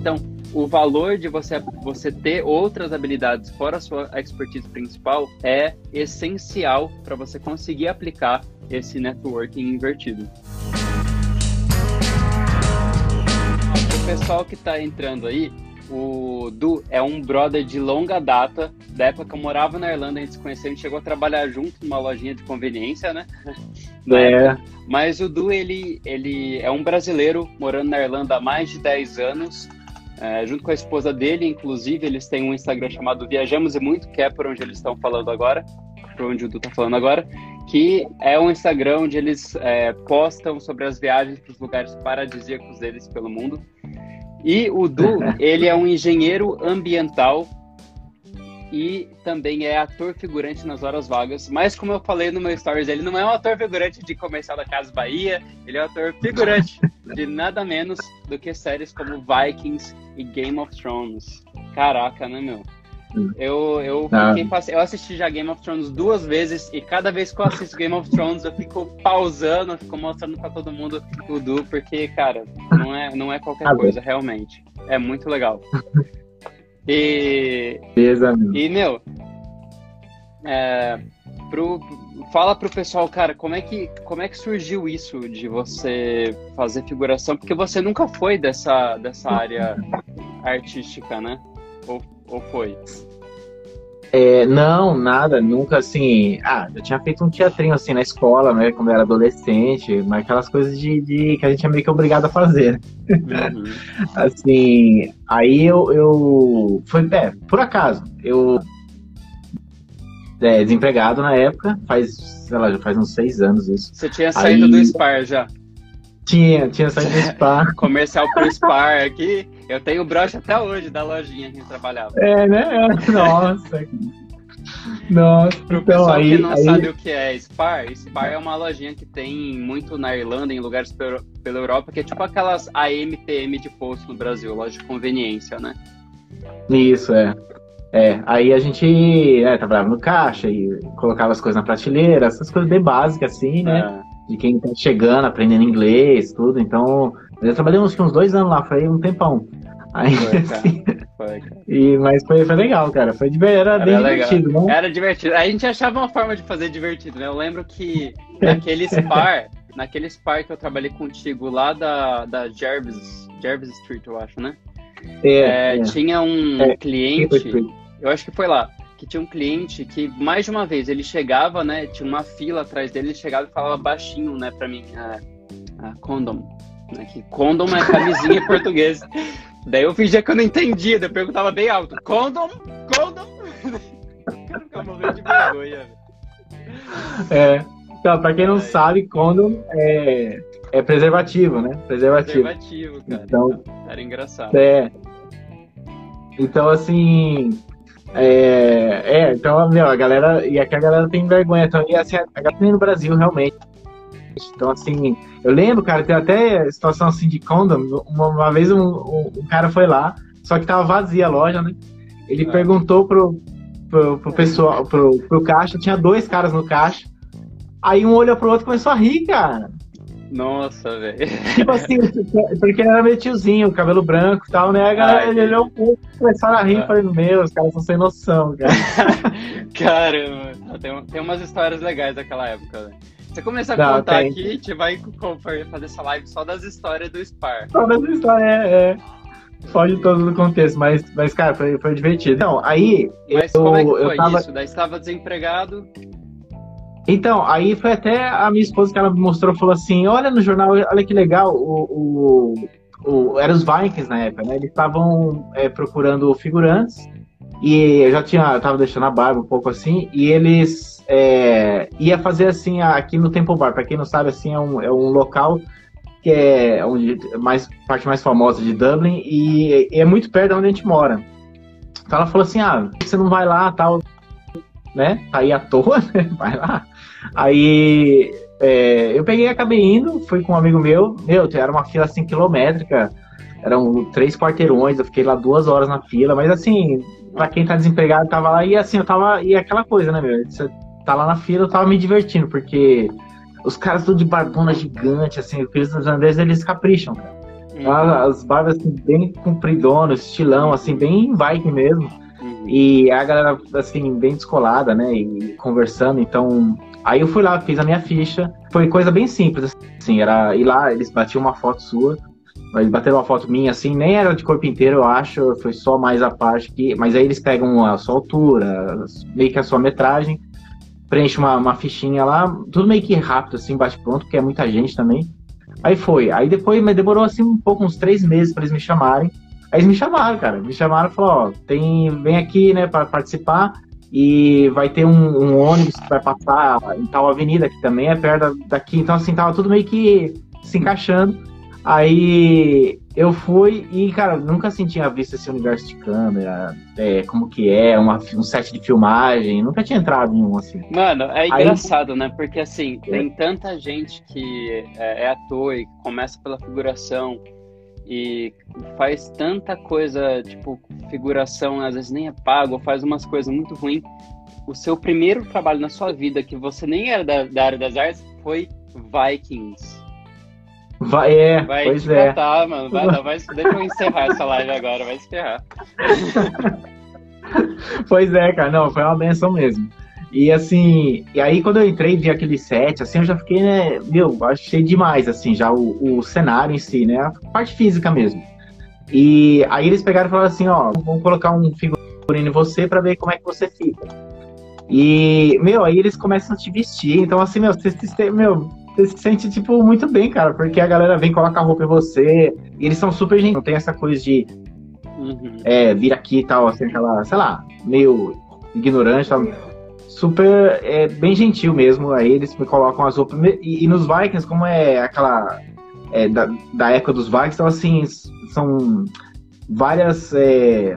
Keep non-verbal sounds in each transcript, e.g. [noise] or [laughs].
Então, o valor de você, você ter outras habilidades fora a sua expertise principal é essencial para você conseguir aplicar esse networking invertido. O pessoal que está entrando aí, o Du é um brother de longa data, da época que eu morava na Irlanda, a gente se conheceu, a gente chegou a trabalhar junto numa lojinha de conveniência, né? [laughs] É. Mas o Du, ele, ele é um brasileiro morando na Irlanda há mais de 10 anos, é, junto com a esposa dele, inclusive, eles têm um Instagram chamado Viajamos e Muito, que é por onde eles estão falando agora, por onde o Du está falando agora, que é um Instagram onde eles é, postam sobre as viagens para os lugares paradisíacos deles pelo mundo. E o Du, [laughs] ele é um engenheiro ambiental e também é ator figurante nas horas vagas. Mas como eu falei no meu stories, ele não é um ator figurante de comercial da Casa Bahia, ele é um ator figurante [laughs] de nada menos do que séries como Vikings e Game of Thrones. Caraca, né, meu? Eu, eu, Ah. fiquei, eu assisti já Game of Thrones duas vezes e cada vez que eu assisto Game of Thrones eu fico pausando, eu fico mostrando pra todo mundo o Du, porque, cara, não é, não é qualquer Ah, bom. coisa, realmente. É muito legal. [laughs] E, Beleza, meu. e, meu, é, pro, fala pro pessoal, cara, como é, que, como é que surgiu isso de você fazer figuração? Porque você nunca foi dessa, dessa área artística, né? Ou, ou foi? É, não, nada, nunca assim. Ah, eu tinha feito um teatrinho assim na escola, né? Quando eu era adolescente, mas aquelas coisas de, de- que a gente é meio que obrigado a fazer. Uhum. [laughs] Assim, aí eu, eu foi, é, por acaso, eu é, desempregado na época, faz, sei lá, já faz uns seis anos isso. Você tinha saído Aí- do Spar já. Tinha, tinha saído do [laughs] spa. Comercial pro Spar aqui. Eu tenho broche até hoje da lojinha que eu trabalhava. É, né? Nossa. Nossa, Pro então pessoal aí, que não aí- sabe o que é Spar, Spar é uma lojinha que tem muito na Irlanda, em lugares pela Europa, que é tipo aquelas AMPM de posto no Brasil, loja de conveniência, né? Isso, é. É, aí a gente é, trabalhava no caixa e colocava as coisas na prateleira, essas coisas bem básicas, assim, né? De quem tá chegando, aprendendo inglês, tudo. Então, eu trabalhei uns, uns dois anos lá, foi um tempão. Aí, Foi, cara. assim, Foi, cara. e, mas foi, foi legal, cara. Foi era, Era bem legal. divertido, né? Era divertido. A gente achava uma forma de fazer divertido, né? Eu lembro que naquele Spar, [laughs] naquele Spar que eu trabalhei contigo lá da, da Jervis, Jervis Street, eu acho, né? É, É, é. Tinha um É, cliente, eu acho que foi lá, que tinha um cliente que mais de uma vez ele chegava, né? Tinha uma fila atrás dele, ele chegava e falava baixinho, né, pra mim, é, ah, condom. Né, que condom é camisinha em [laughs] português. Daí eu fingia que eu não entendia, daí eu perguntava bem alto, condom, condom. Eu ficava morrendo de vergonha. É. Então, pra quem não sabe, condom é, é preservativo, né? Preservativo. Preservativo, cara. Então- Era engraçado. É. Então, assim. É, é, então, meu, a galera. E aqui a galera tem vergonha. Então, e assim, a galera no Brasil, realmente. Então, assim, eu lembro, cara, tem até situação assim de condom. Uma, uma vez um, um, um cara foi lá, só que tava vazia a loja, né? Ele Ah. perguntou pro, pro, pro pessoal, pro, pro caixa, tinha dois caras no caixa. Aí um olhou pro outro e começou a rir, cara. Nossa, velho. Tipo assim, porque ele era meio tiozinho, cabelo branco e tal, né? A galera Ai, ele olhou um pouco, começaram a rir Ah. e falei, meu, os caras são sem noção, cara. [laughs] Caramba, tem, tem umas histórias legais daquela época, velho. Você começar a Não, contar tem. aqui, a gente vai fazer essa live só das histórias do Spar. Toda essa história é, é foge todo do contexto, mas, mas cara, foi, foi divertido. Então, aí, Mas eu, como é que foi tava. isso? Daí estava desempregado. Então, aí foi até a minha esposa que ela me mostrou, falou assim, olha no jornal, olha que legal, o, o, o era os Vikings na época, né? Eles estavam é, procurando figurantes e eu já tinha, eu tava deixando a barba um pouco assim, e eles é, ia fazer assim aqui no Temple Bar, pra quem não sabe, assim, é um, é um local que é onde mais parte mais famosa de Dublin e, é muito perto de onde a gente mora. Então ela falou assim, ah, você não vai lá, tal, né? Tá aí à toa, [laughs] né? Vai lá. Aí é, eu peguei acabei indo, fui com um amigo meu, meu, era uma fila assim quilométrica, eram três quarteirões, eu fiquei lá duas horas na fila, mas assim, pra quem tá desempregado, tava lá, e assim, eu tava, e aquela coisa, né, meu? Você tá lá na fila, eu tava me divertindo, porque os caras tudo de barbona gigante, assim, os irlandeses, eles capricham, cara. Uhum. As barbas assim, bem compridonas, estilão, assim, bem Viking mesmo. Uhum. E a galera, assim, bem descolada, né? E conversando. Então, aí eu fui lá, fiz a minha ficha. Foi coisa bem simples, assim. Era ir lá, eles batiam uma foto sua. Eles bateram uma foto minha, assim, nem era de corpo inteiro, eu acho. Foi só mais a parte que. Mas aí eles pegam a sua altura, meio que a sua metragem. Preenche uma, uma fichinha lá, tudo meio que rápido, assim, bate pronto, porque é muita gente também. Aí foi. Aí depois, mas demorou assim um pouco, uns três meses para eles me chamarem. Aí eles me chamaram, cara. Me chamaram e falaram, ó, tem, vem aqui, né, para participar. E vai ter um, um, ônibus que vai passar em tal avenida, que também é perto daqui. Então, assim, tava tudo meio que se encaixando. Aí eu fui e, cara, nunca assim tinha visto esse universo de câmera, é, como que é, uma, um set de filmagem, nunca tinha entrado em um assim. Mano, é engraçado, Aí, né? Porque assim, é. tem tanta gente que é, é ator e começa pela figuração e faz tanta coisa, tipo, figuração, às vezes nem é pago, faz umas coisas muito ruins. O seu primeiro trabalho na sua vida, que você nem era da, da área das artes, foi Vikings. Vai, é, vai pois é. Matar, mano. Vai, não, vai, deixa eu encerrar essa live agora, vai se ferrar. [laughs] pois é, cara, não, foi uma benção mesmo. E assim, e aí quando eu entrei e vi aquele set, assim, eu já fiquei, né, meu, achei demais, assim, já o, o cenário em si, né, a parte física mesmo. E aí eles pegaram e falaram assim, ó, vamos colocar um figurino em você para ver como é que você fica. E, meu, aí eles começam a te vestir, então assim, meu, você, você meu, você se sente, tipo, muito bem, cara, porque a galera vem, coloca a roupa em você, e eles são super gentis, não tem essa coisa de uhum. é, vir aqui e tal, assim, aquela, sei lá, meio ignorante, tal. super, é, bem gentil mesmo, aí eles me colocam as roupas, e, e nos Vikings, como é aquela, é, da, da época dos Vikings, então, assim, são várias é,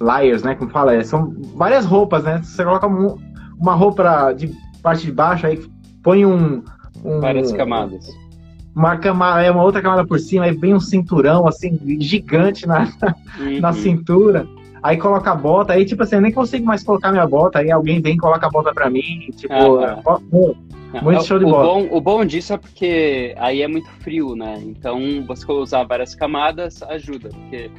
layers, né, como fala, é, são várias roupas, né, você coloca um, uma roupa de parte de baixo, aí põe um, um, Várias camadas. Uma camada, é uma outra camada por cima, aí vem um cinturão assim, gigante na, uhum. na cintura. Aí coloca a bota, aí tipo assim, eu nem consigo mais colocar minha bota, aí alguém vem e coloca a bota pra mim, tipo, ah, tá. muito show de o bola. Bom, o bom disso é porque aí é muito frio, né? Então você usar várias camadas ajuda, porque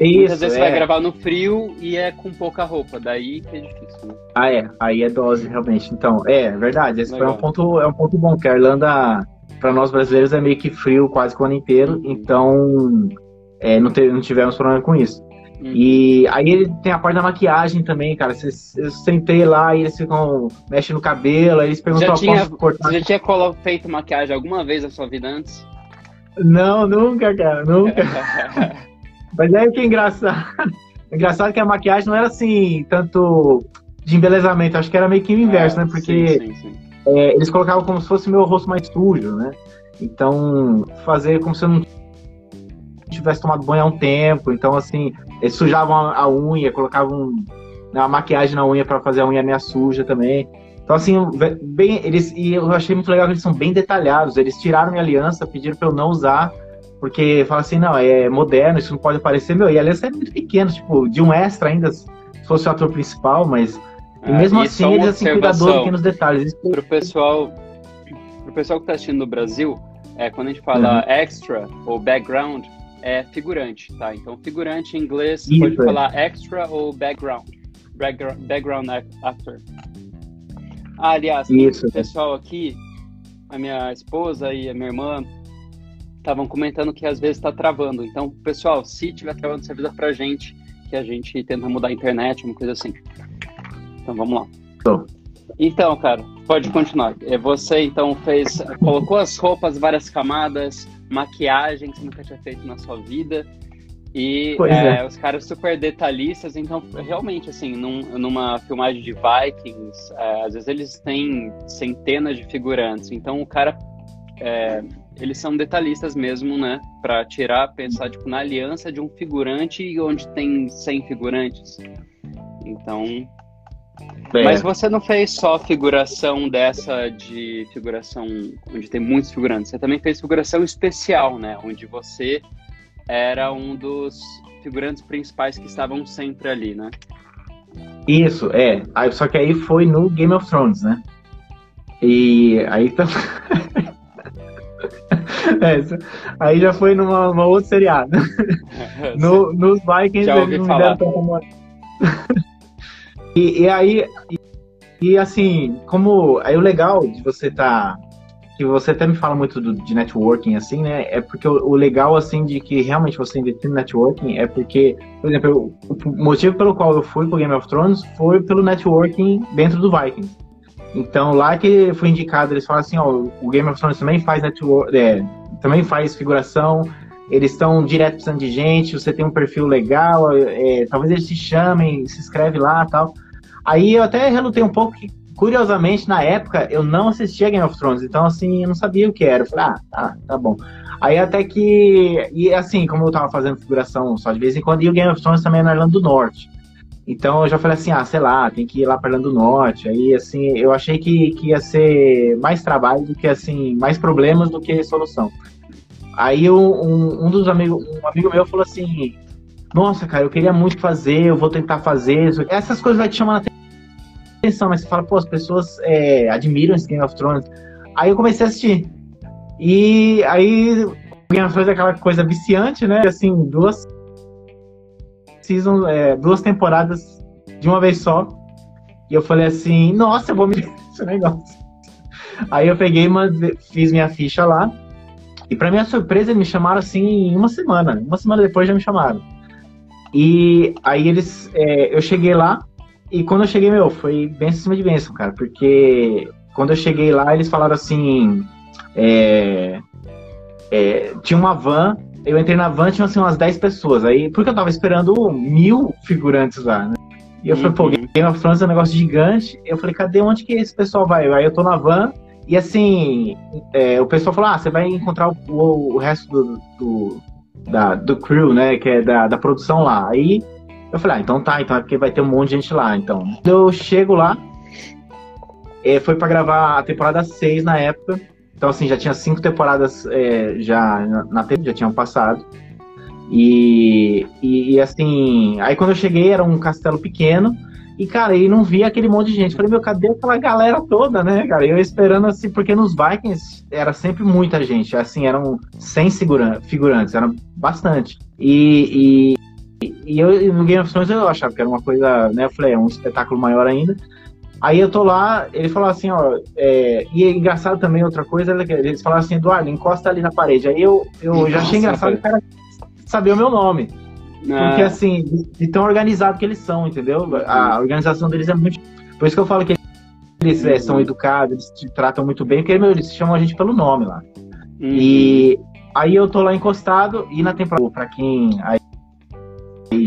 isso, Muitas vezes é. você vai é. gravar no frio e é com pouca roupa, daí que é difícil? Ah, é. Aí é dose, realmente. Então, é, é verdade. Esse é um ponto, é um ponto bom, que a Irlanda, para nós brasileiros, é meio que frio quase o ano inteiro, uhum. então é, não, te, não tivemos problema com isso. Uhum. E aí tem a parte da maquiagem também, cara. eu sentei lá e eles ficam mexendo no cabelo, aí eles perguntam já tinha, cortar. Você já tinha feito maquiagem alguma vez na sua vida antes? Não, nunca, cara, nunca. [laughs] Mas é que é engraçado. [laughs] engraçado que a maquiagem não era assim, tanto de embelezamento, acho que era meio que o inverso, é, né? Porque sim, sim, sim. É, eles colocavam como se fosse meu rosto mais sujo, né? Então, fazer como se eu não tivesse tomado banho há um tempo. Então, assim, eles sujavam a, a unha, colocavam uma maquiagem na unha para fazer a unha meia suja também. Então, assim, bem, eles, e eu achei muito legal que eles são bem detalhados. Eles tiraram minha aliança, pediram para eu não usar porque fala assim, não, é moderno, isso não pode aparecer, meu, e aliás é muito pequeno, tipo, de um extra ainda, se fosse o ator principal, mas e é, mesmo assim eles assim cuidador pequenos detalhes. Isso... Pro pessoal, pro pessoal que tá assistindo no Brasil, é, quando a gente fala uhum. extra ou background, é figurante, tá? Então figurante em inglês isso, pode é. falar extra ou background. Background, actor. Ah, aliás, o pessoal aqui, a minha esposa e a minha irmã estavam comentando que às vezes está travando. Então, pessoal, se tiver travando, você avisa pra gente que a gente tenta mudar a internet, uma coisa assim. Então, vamos lá. Tô. Então, cara, pode continuar. É, você então fez, colocou as roupas, várias camadas, maquiagem que você nunca tinha feito na sua vida. E é, é. os caras super detalhistas, então realmente, assim, num, numa filmagem de Vikings, é, às vezes eles têm centenas de figurantes, então o cara é, eles são detalhistas mesmo, né? Para tirar, pensar tipo, na aliança de um figurante onde tem 100 figurantes. Então. É. Mas você não fez só figuração dessa de figuração onde tem muitos figurantes. Você também fez figuração especial, né? Onde você era um dos figurantes principais que estavam sempre ali, né? Isso, é. Só que aí foi no Game of Thrones, né? E aí [laughs] É, aí já foi numa, numa outra seriado. [laughs] no, nos Vikings eles não me deram tanta moral. E, e aí, e, e assim, como. Aí o legal de você tá. Que você até me fala muito do- de networking, assim, né? É porque o, o legal, assim, de que realmente você investir no networking é porque, por exemplo, eu- o motivo pelo qual eu fui pro Game of Thrones foi pelo networking dentro do Vikings. Então, lá que foi indicado, eles falam assim, ó, o Game of Thrones também faz network, é, também faz figuração, eles estão direto precisando de gente, você tem um perfil legal, é, talvez eles te chamem, se inscreve lá tal. Aí eu até relutei um pouco que, curiosamente, na época, eu não assistia Game of Thrones, então assim, eu não sabia o que era. Eu falei, ah, tá, tá bom. Aí até que, e assim, como eu tava fazendo figuração só de vez em quando, e o Game of Thrones também é na Irlanda do Norte. Então eu já falei assim, ah, sei lá, tem que ir lá para Irlanda do Norte. Aí, assim, eu achei que, que ia ser mais trabalho do que, assim, mais problemas do que solução. Aí um, um, dos amigos, um amigo meu falou assim, nossa, cara, eu queria muito fazer, eu vou tentar fazer. Essas coisas vai te chamando a atenção, mas você fala, pô, as pessoas é, admiram esse Game of Thrones. Aí eu comecei a assistir. E aí Game of Thrones é aquela coisa viciante, né? Assim, duas seasons, é, duas temporadas de uma vez só. E eu falei assim, nossa, eu vou me [laughs] esse negócio. Aí eu peguei, fiz minha ficha lá. E pra minha surpresa, me chamaram assim em uma semana. Uma semana depois já me chamaram. E aí eles. é, eu cheguei lá, e quando eu cheguei, meu, foi bem acima de bênção, cara. Porque quando eu cheguei lá, eles falaram assim. é, é, tinha uma van, eu entrei na van, tinha assim, umas 10 pessoas. Aí, porque eu tava esperando mil figurantes lá, né? E eu falei, pô, Uhum. Game of Thrones é um negócio gigante. Eu falei, cadê onde que esse pessoal vai? Aí eu tô na van, e assim, é, o pessoal falou, ah, você vai encontrar o, o- o resto do, do, da- do crew, né, que é da, da produção lá. Aí eu falei, ah, então tá, então é porque vai ter um monte de gente lá, então. Eu chego lá, é, foi pra gravar a temporada 6 na época, então assim, já tinha cinco temporadas é, já na, TV, já tinham passado. E, e, assim, aí quando eu cheguei era um castelo pequeno, e cara, e não via aquele monte de gente. Falei, meu, cadê aquela galera toda, né, cara? Eu esperando assim, porque nos Vikings era sempre muita gente, assim, eram 100 seguran- figurantes, eram bastante. E, e, e eu no Game of Thrones eu achava que era uma coisa, né? Eu falei, é um espetáculo maior ainda. Aí eu tô lá, ele falou assim, ó, é, e é engraçado também outra coisa, eles falaram assim, Eduardo, encosta ali na parede. Aí eu, eu já achei engraçado o cara saber o meu nome. Porque Ah, assim, de, tão organizado que eles são, entendeu? A organização deles é muito. Por isso que eu falo que eles é, são educados, eles te tratam muito bem, porque meu, eles chamam a gente pelo nome lá. uhum. E aí eu tô lá encostado, e na temporada, pra quem aí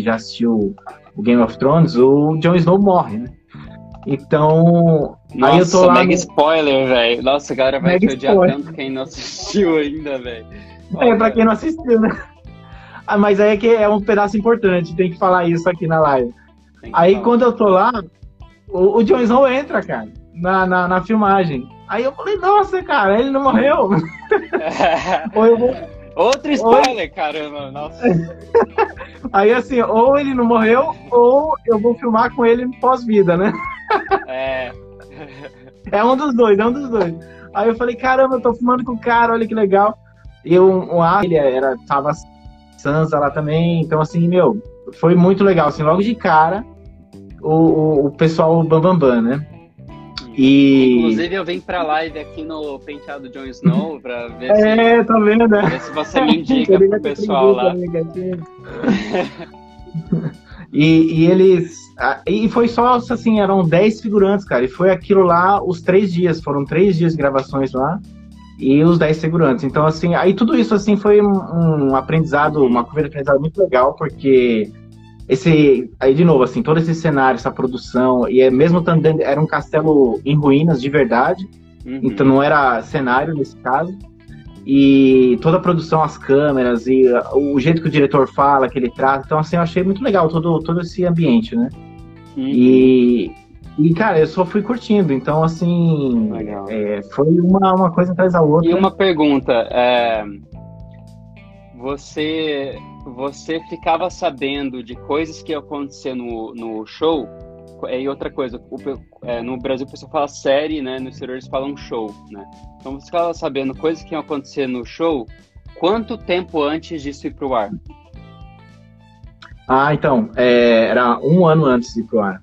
já assistiu o Game of Thrones, o Jon Snow morre, né? Então, Nossa, aí eu tô lá mega no- spoiler, velho. Nossa, a galera vai te odiar tanto quem não assistiu [laughs] ainda, velho. é pra quem não assistiu, né? Ah, mas aí é que é um pedaço importante, tem que falar isso aqui na live. Aí falar. quando eu tô lá, o, o Jon Snow entra, cara, na, na, na filmagem. Aí eu falei, nossa, cara, ele não morreu. [laughs] Ou eu vou- Outro spoiler, caramba. Nossa. [laughs] Aí assim, ou ele não morreu, ou eu vou filmar com ele pós-vida, né? É. [laughs] É um dos dois, é um dos dois. Aí eu falei, caramba, eu tô filmando com o cara, olha que legal. E eu, um, ah, ele era, tava Sansa lá também, então assim, meu, foi muito legal, assim, logo de cara, o, o, o pessoal Bambambam, Bam, Bam, né? E... Inclusive, eu vim pra live aqui no Penteado Jon Snow pra ver, se, É, tá vendo, né? ver se você me indica [laughs] pro pessoal lá. [laughs] e, e eles. E foi só assim, eram 10 figurantes, cara. E foi aquilo lá os três dias. Foram três dias de gravações lá. E os 10 figurantes. Então, assim, aí tudo isso assim foi um, aprendizado, uma curva de aprendizado muito legal, porque esse. Aí, de novo, assim, todo esse cenário, essa produção, e é mesmo dentro- era um castelo em ruínas de verdade. Uhum. Então não era cenário nesse caso. E toda a produção, as câmeras e o jeito que o diretor fala, que ele trata. Então, assim, eu achei muito legal todo, todo esse ambiente, né? Uhum. E, e, cara, eu só fui curtindo. Então, assim, é, foi uma, uma coisa atrás da outra. E uma pergunta, é, você você ficava sabendo de coisas que iam acontecer no, no show e outra coisa, o, é, no Brasil o pessoal fala série, né? No exterior eles falam show, né? Então você fala sabendo coisas que iam acontecer no show, quanto tempo antes disso ir pro ar? Ah, então, é, era um ano antes de ir pro ar.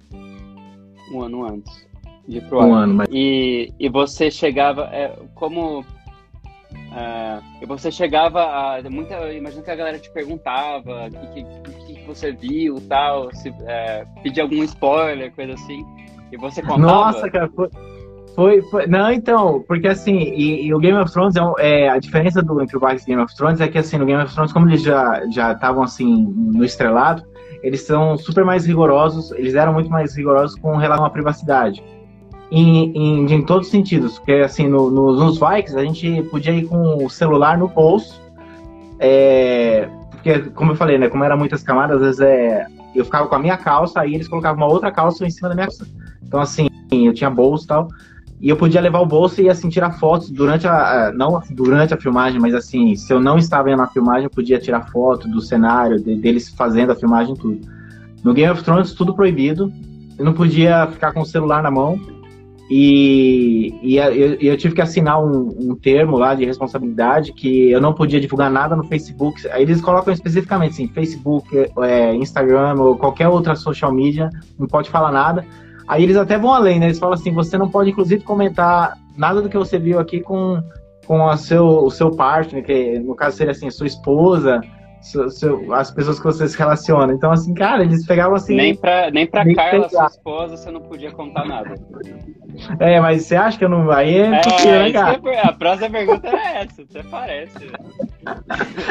Um ano antes de ir pro ar. Um ano, mas... E, e você chegava, é, como Uh, e você chegava a. Muita, imagino que a galera te perguntava o que, que, que, você viu tal, se é, pedia algum spoiler, coisa assim. E você contava. Nossa, cara, foi. Foi, foi, não, então, porque assim, e, e o Game of Thrones é, é, a diferença do entre o e Game of Thrones é que assim, no Game of Thrones, como eles já já estavam assim no estrelado, eles são super mais rigorosos, eles eram muito mais rigorosos com relação à privacidade em, em, em todos os sentidos. Porque, assim, no, no, nos Vikings, a gente podia ir com o celular no bolso. É, porque, como eu falei, né? Como era muitas camadas, às vezes é, eu ficava com a minha calça, aí eles colocavam uma outra calça em cima da minha calça. Então, assim, eu tinha bolso e tal. E eu podia levar o bolso e, assim, tirar fotos durante a... Não durante a filmagem, mas, assim, se eu não estava na filmagem, eu podia tirar foto do cenário, de, deles fazendo a filmagem, tudo. No Game of Thrones, tudo proibido. Eu não podia ficar com o celular na mão. E, e eu, eu, tive que assinar um, um, termo lá de responsabilidade que eu não podia divulgar nada no Facebook. Aí eles colocam especificamente assim, Facebook, é, Instagram ou qualquer outra social media, não pode falar nada. Aí eles até vão além, né? Eles falam assim, você não pode inclusive comentar nada do que você viu aqui com, com a seu, o seu partner, que no caso seria assim, sua esposa, seu, seu, as pessoas que você se relaciona. Então, assim, cara, eles pegavam assim. Nem pra, nem pra Carla, sua esposa, você não podia contar nada. É, mas você acha que eu não. Aí é, é né, cara? A próxima pergunta é essa, você parece.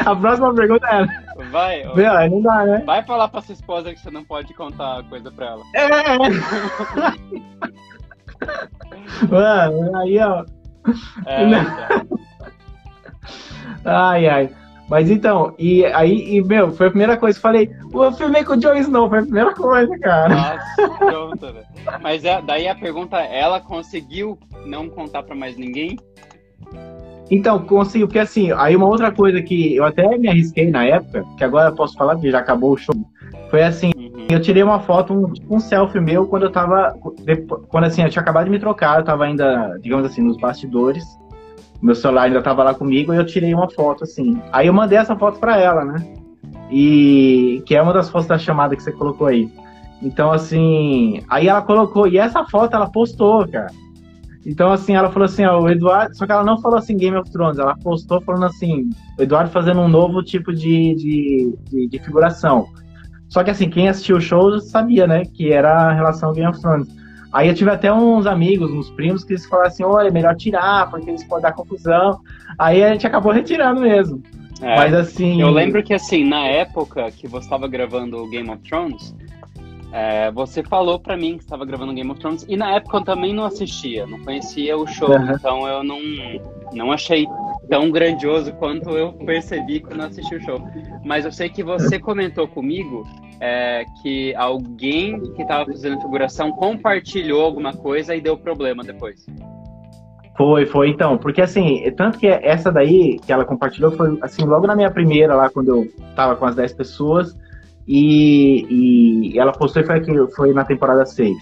A próxima pergunta é essa. Vai, Meu, aí não dá, né? Vai falar pra sua esposa que você não pode contar coisa pra ela. É! Mano, aí, ó. É, então. Ai, ai. Mas então, e aí, e, meu, foi a primeira coisa que eu falei, eu filmei com o Jon Snow, foi a primeira coisa, cara. Nossa, pronto, velho. Mas é, daí a pergunta, ela conseguiu não contar pra mais ninguém? Então, conseguiu, porque assim, aí uma outra coisa que eu até me arrisquei na época, que agora eu posso falar que já acabou o show, foi assim, uhum. eu tirei uma foto, um, um selfie meu quando eu tava, quando assim, eu tinha acabado de me trocar, eu tava ainda, digamos assim, nos bastidores, meu celular ainda tava lá comigo e eu tirei uma foto assim. Aí eu mandei essa foto para ela, né? E que é uma das fotos da chamada que você colocou aí. Então assim, aí ela colocou e essa foto ela postou, cara. Então assim, ela falou assim, ó, o Eduardo, só que ela não falou assim Game of Thrones, ela postou falando assim, o Eduardo fazendo um novo tipo de, de, de, de figuração. Só que assim, quem assistiu o show sabia, né, que era a relação Game of Thrones. Aí eu tive até uns amigos, uns primos, que eles falaram assim, olha, é melhor tirar, porque eles podem dar confusão. Aí a gente acabou retirando mesmo. É, Mas assim. Eu lembro que assim, na época que você estava gravando o Game of Thrones, é, você falou para mim que estava gravando Game of Thrones, e na época eu também não assistia, não conhecia o show, uhum. então eu não, não achei tão grandioso quanto eu percebi quando assisti o show. Mas eu sei que você comentou comigo é, que alguém que estava fazendo figuração compartilhou alguma coisa e deu problema depois. Foi, foi então, porque assim, tanto que essa daí que ela compartilhou foi assim, logo na minha primeira lá, quando eu tava com as 10 pessoas, e, e ela postou e foi, aqui, foi na temporada 6.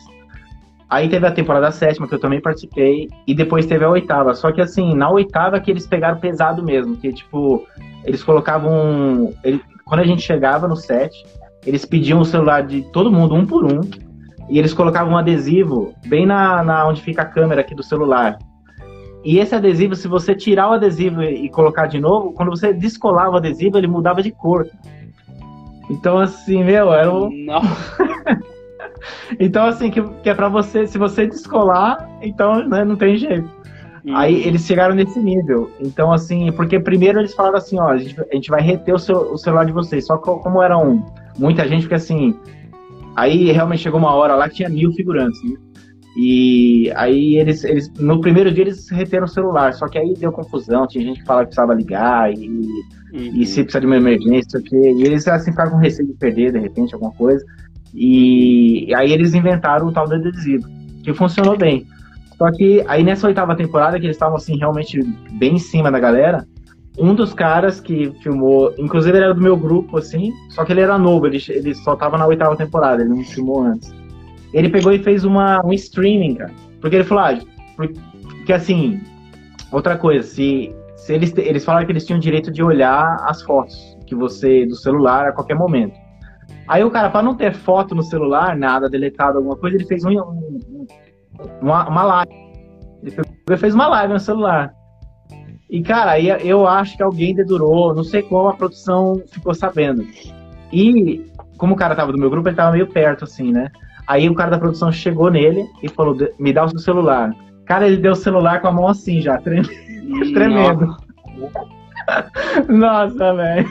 Aí teve a temporada sétima, que eu também participei, e depois teve a oitava. Só que assim, na oitava que eles pegaram pesado mesmo, que tipo, eles colocavam. Ele, quando a gente chegava no set, eles pediam o celular de todo mundo, um por um, e eles colocavam um adesivo bem na, na onde fica a câmera aqui do celular. E esse adesivo, se você tirar o adesivo e colocar de novo, quando você descolava o adesivo, ele mudava de cor. Então, assim, meu, era um. Não. [laughs] então, assim, que, que é pra você, se você descolar, então né, não tem jeito. Hum. Aí eles chegaram nesse nível. Então, assim, porque primeiro eles falaram assim, ó, a gente, a gente vai reter o, seu, o celular de vocês. Só que como eram muita gente, porque assim, aí realmente chegou uma hora lá que tinha mil figurantes, né? E aí eles, eles no primeiro dia eles reteram o celular, só que aí deu confusão, tinha gente que falava que precisava ligar e, uhum. e se precisa de uma emergência, que, e eles assim ficaram com receio de perder de repente alguma coisa. E, e aí eles inventaram o tal do adesivo, que funcionou bem. Só que aí nessa oitava temporada, que eles estavam assim realmente bem em cima da galera, um dos caras que filmou, inclusive ele era do meu grupo, assim, só que ele era novo, ele, ele só tava na oitava temporada, ele não filmou antes. Ele pegou e fez uma, um streaming, cara. Porque ele falou, ah, porque assim, outra coisa, se, se eles, eles falaram que eles tinham direito de olhar as fotos que você do celular a qualquer momento. Aí o cara, para não ter foto no celular, nada deletado, alguma coisa, ele fez um, um, uma, uma live. Ele fez uma live no celular. E, cara, aí eu acho que alguém dedurou, não sei como a produção ficou sabendo. E, como o cara tava do meu grupo, ele tava meio perto, assim, né? Aí o cara da produção chegou nele e falou: me dá o seu celular. Cara, ele deu o celular com a mão assim já, tremendo. tremendo. Nossa, [laughs] velho.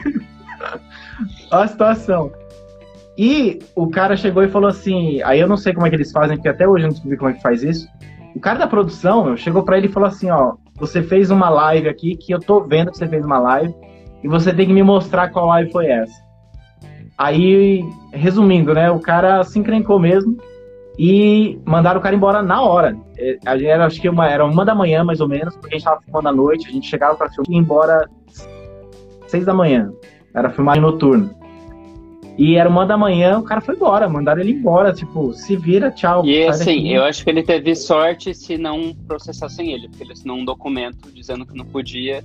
Olha a situação. E o cara chegou e falou assim: aí eu não sei como é que eles fazem, porque até hoje eu não descobri como é que faz isso. O cara da produção chegou para ele e falou assim: ó, você fez uma live aqui, que eu tô vendo que você fez uma live, e você tem que me mostrar qual live foi essa. Aí, resumindo, né, o cara se encrencou mesmo e mandaram o cara embora na hora. É, era, acho que uma, era uma da manhã, mais ou menos, porque a gente tava filmando à noite, a gente chegava pra filmar e ia embora seis da manhã. Era filmagem noturna. E era uma da manhã, o cara foi embora, mandaram ele embora, tipo, se vira, tchau. E assim, eu acho que ele teve sorte se não processassem ele, porque ele assinou um documento dizendo que não podia.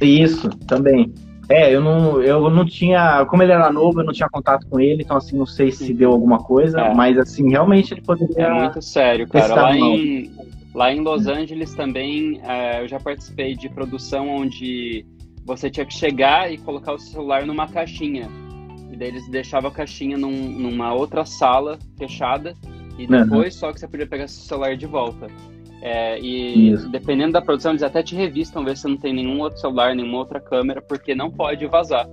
Isso, também. É, eu não, eu não tinha. Como ele era novo, eu não tinha contato com ele, então assim, não sei se deu alguma coisa, é. mas assim, realmente ele poderia. É muito sério, cara. Lá em, lá em Los Angeles também, é, eu já participei de produção onde você tinha que chegar e colocar o celular numa caixinha. E daí eles deixavam a caixinha num, numa outra sala fechada, e depois uhum. só que você podia pegar seu celular de volta. É, e Isso. dependendo da produção, eles até te revistam, ver se não tem nenhum outro celular, nenhuma outra câmera, porque não pode vazar.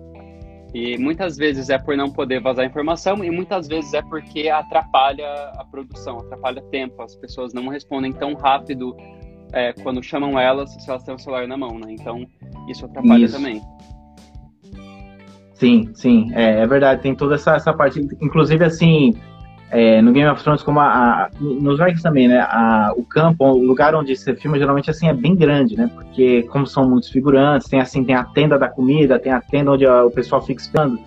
E muitas vezes é por não poder vazar informação e muitas vezes é porque atrapalha a produção, atrapalha tempo. As pessoas não respondem tão rápido é, quando chamam elas se elas têm o celular na mão, né? Então isso atrapalha isso. também. Sim, sim, é, é, verdade. Tem toda essa, essa parte. Inclusive, assim, é, no Game of Thrones, como a, a nos Vikings também, né? A, o campo, o lugar onde você filma geralmente assim é bem grande, né? Porque como são muitos figurantes, tem assim tem a tenda da comida, tem a tenda onde o pessoal fica esperando,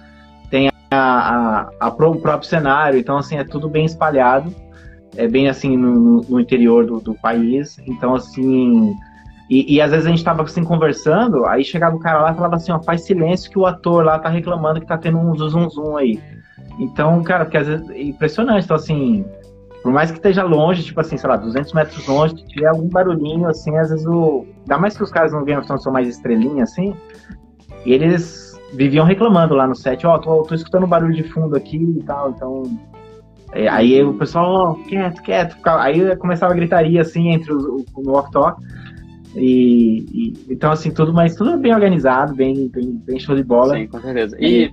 tem a, a, o próprio cenário, então assim é tudo bem espalhado, é bem assim no, no interior do, do, país, então assim e, e, às vezes a gente tava assim conversando, aí chegava o cara lá e falava assim, ó, faz silêncio que o ator lá tá reclamando que tá tendo um zoom zoom aí. Então, cara, porque às vezes é impressionante. Então, assim, por mais que esteja longe, tipo assim, sei lá, 200 metros longe, se tiver algum barulhinho, assim, às vezes o. Ainda mais que os caras Game of Thrones são mais estrelinha, assim, e eles viviam reclamando lá no set: Ó, tô, tô escutando barulho de fundo aqui e tal, então. É, aí o pessoal, oh, quieto, quieto. Aí começava a gritaria, assim, entre os, o, no walk-talk. E, e, então, assim, tudo, mas tudo bem organizado, bem, bem, bem show de bola. Sim, com certeza. E,